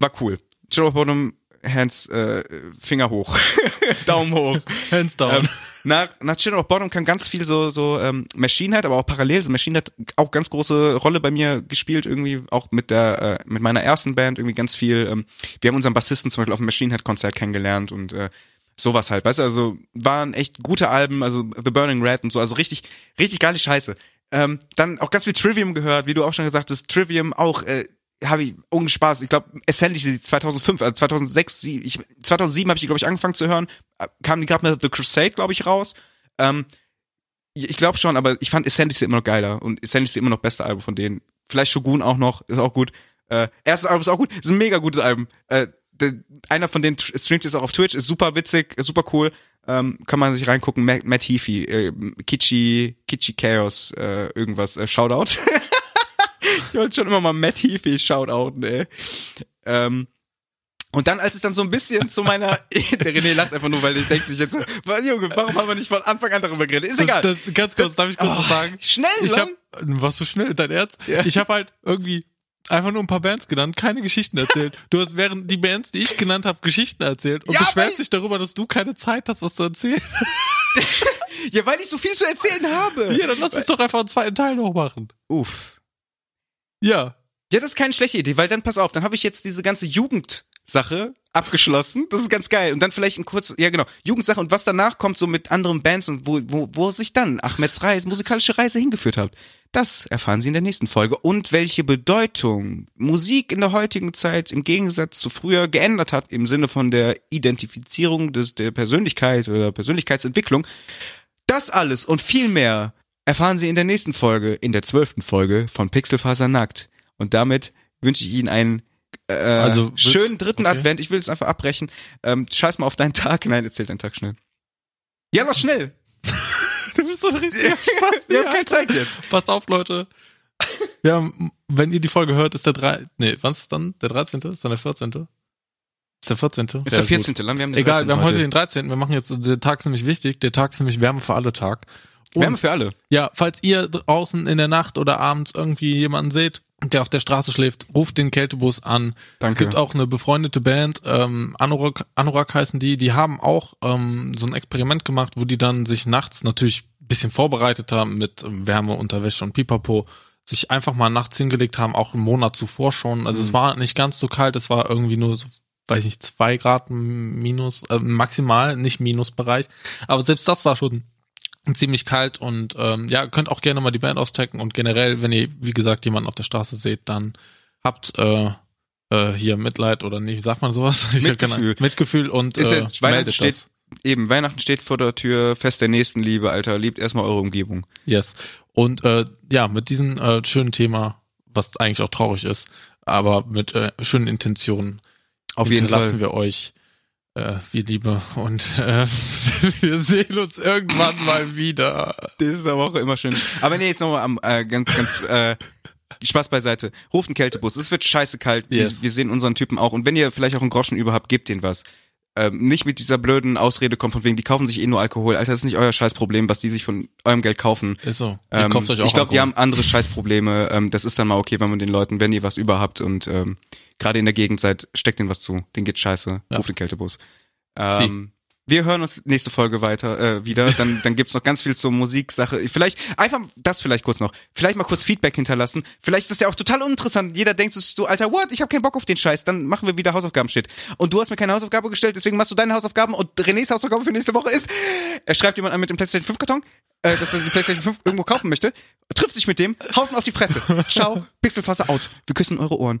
war cool. Joe Bottom Hands, äh, Finger hoch, Daumen hoch. Hands down. Ähm, nach, nach Children of Bottom kam ganz viel so, so ähm, Machine Head, aber auch parallel. So Machine Head auch ganz große Rolle bei mir gespielt, irgendwie auch mit der, äh, mit meiner ersten Band irgendwie ganz viel. Ähm, wir haben unseren Bassisten zum Beispiel auf dem Machine Head Konzert kennengelernt und äh, sowas halt, weißt du, also waren echt gute Alben, also The Burning Red und so, also richtig, richtig geile Scheiße. Ähm, dann auch ganz viel Trivium gehört, wie du auch schon gesagt hast, Trivium auch, äh, habe ich Spaß. Ich glaube, Ascendancy 2005, also 2006, sie- ich, 2007 habe ich die, glaube ich, angefangen zu hören. Äh, Kam die gerade mit The Crusade, glaube ich, raus. Ähm, ich glaube schon, aber ich fand Ascendancy immer noch geiler und Ascendancy immer noch beste Album von denen. Vielleicht Shogun auch noch, ist auch gut. Äh, erstes Album ist auch gut, ist ein mega gutes Album. Äh, der, einer von denen tr- streamt jetzt auch auf Twitch, ist super witzig, ist super cool. Ähm, kann man sich reingucken. Matt, Matt Heafy, äh, Kichi, Kichi Chaos, äh, irgendwas, äh, Shoutout. ich wollte schon immer mal Matt Heafy shoutouten, ey. Ähm, und dann, als es dann so ein bisschen zu meiner, der René lacht einfach nur, weil ich denkt sich jetzt, so, was, Junge, warum haben wir nicht von Anfang an darüber geredet? Ist egal. Das, das, ganz kurz, darf ich kurz Oh, was sagen? Schnell, Ich lang. hab, warst du schnell, dein Ernst? Ja. Ich habe halt irgendwie einfach nur ein paar Bands genannt, keine Geschichten erzählt. Du hast während die Bands, die ich genannt habe, Geschichten erzählt und Ja, beschwerst dich darüber, dass du keine Zeit hast, was zu erzählen. Ja, weil ich so viel zu erzählen habe. Ja, dann lass uns doch einfach einen zweiten Teil noch machen. Uff. Ja. Ja, das ist keine schlechte Idee, weil dann pass auf, dann habe ich jetzt diese ganze Jugendsache abgeschlossen. Das ist ganz geil. Und dann vielleicht ein kurz, ja genau, Jugendsache und was danach kommt so mit anderen Bands und wo, wo, wo sich dann Ahmeds Reise, musikalische Reise hingeführt hat. Das erfahren Sie in der nächsten Folge. Und welche Bedeutung Musik in der heutigen Zeit im Gegensatz zu früher geändert hat, im Sinne von der Identifizierung des, der Persönlichkeit oder Persönlichkeitsentwicklung. Das alles und viel mehr erfahren Sie in der nächsten Folge, in der zwölften Folge von Pixelfaser Nackt. Und damit wünsche ich Ihnen einen äh, Also, schönen dritten okay. Advent. Ich will es einfach abbrechen. Ähm, scheiß mal auf deinen Tag. Nein, erzähl deinen Tag schnell. Ja, lass schnell. Du bist doch richtig Spaß. Wir haben keine Zeit jetzt. Passt auf, Leute. Ja, wenn ihr die Folge hört, ist der drei, nee, wann ist es dann? Der 13. Ist dann der 14.? Ist der 14. Ist Ja, der gut. 14. Lang, wir haben den Egal, 13. wir haben heute den 13. Wir machen jetzt, der Tag ist nämlich wichtig. Der Tag ist nämlich Wärme für alle Tag. Und Wärme für alle. ja, falls ihr draußen in der Nacht oder abends irgendwie jemanden seht, der auf der Straße schläft, ruft den Kältebus an. Danke. Es gibt auch eine befreundete Band, ähm, Anorak, Anorak heißen die, die haben auch ähm, so ein Experiment gemacht, wo die dann sich nachts natürlich ein bisschen vorbereitet haben mit ähm, Wärme, Unterwäsche und Pipapo, sich einfach mal nachts hingelegt haben, auch einen Monat zuvor schon. Also es war nicht ganz so kalt, es war irgendwie nur so, weiß nicht, zwei Grad minus, äh, maximal, nicht Minusbereich. Aber selbst das war schon ziemlich kalt und ähm, ja, könnt auch gerne mal die Band auschecken und generell, wenn ihr, wie gesagt, jemanden auf der Straße seht, dann habt äh, äh, hier Mitleid oder nicht, wie sagt man sowas? Mitgefühl. Mitgefühl und Ist äh, jetzt, Weihnachten meldet steht, das. eben, Weihnachten steht vor der Tür, Fest der Nächstenliebe, Alter. Liebt erstmal eure Umgebung. Yes. Und äh, ja, mit diesem äh, schönen Thema, was eigentlich auch traurig ist, aber mit äh, schönen Intentionen Auf jeden Fall. wir euch äh, viel Liebe und äh, wir sehen uns irgendwann mal wieder. Das ist aber auch immer schön. Aber nee, jetzt nochmal am äh, ganz, ganz äh, Spaß beiseite. Ruft einen Kältebus. Es wird scheiße kalt. Yes. Wir, wir sehen unseren Typen auch. Und wenn ihr vielleicht auch einen Groschen über habt, gebt denen was. Ähm, nicht mit dieser blöden Ausrede kommt von wegen, die kaufen sich eh nur Alkohol. Alter, das ist nicht euer Scheißproblem, was die sich von eurem Geld kaufen. Ist so. Ihr Ähm, kauft euch auch ich glaube, die haben andere Scheißprobleme. Ähm, das ist dann mal okay, wenn man den Leuten, wenn ihr was über habt und ähm, gerade in der Gegend seid, steckt denen was zu. Den geht scheiße. Ja. Ruft den Kältebus. Ähm, wir hören uns nächste Folge weiter äh, wieder. Dann, dann gibt's noch ganz viel zur Musiksache. Vielleicht einfach das vielleicht kurz noch. Vielleicht mal kurz Feedback hinterlassen. Vielleicht ist das ja auch total uninteressant. Jeder denkt sich so, Alter, what? Ich habe keinen Bock auf den Scheiß. Dann machen wir wieder Hausaufgaben-Shit. Und du hast mir keine Hausaufgabe gestellt, deswegen machst du deine Hausaufgaben. Und Renés Hausaufgabe für nächste Woche ist, er schreibt jemand an mit dem PlayStation 5 Karton, äh, dass er die PlayStation 5 irgendwo kaufen möchte, trifft sich mit dem, haut ihn auf die Fresse. Ciao, Pixelfasse out. Wir küssen eure Ohren.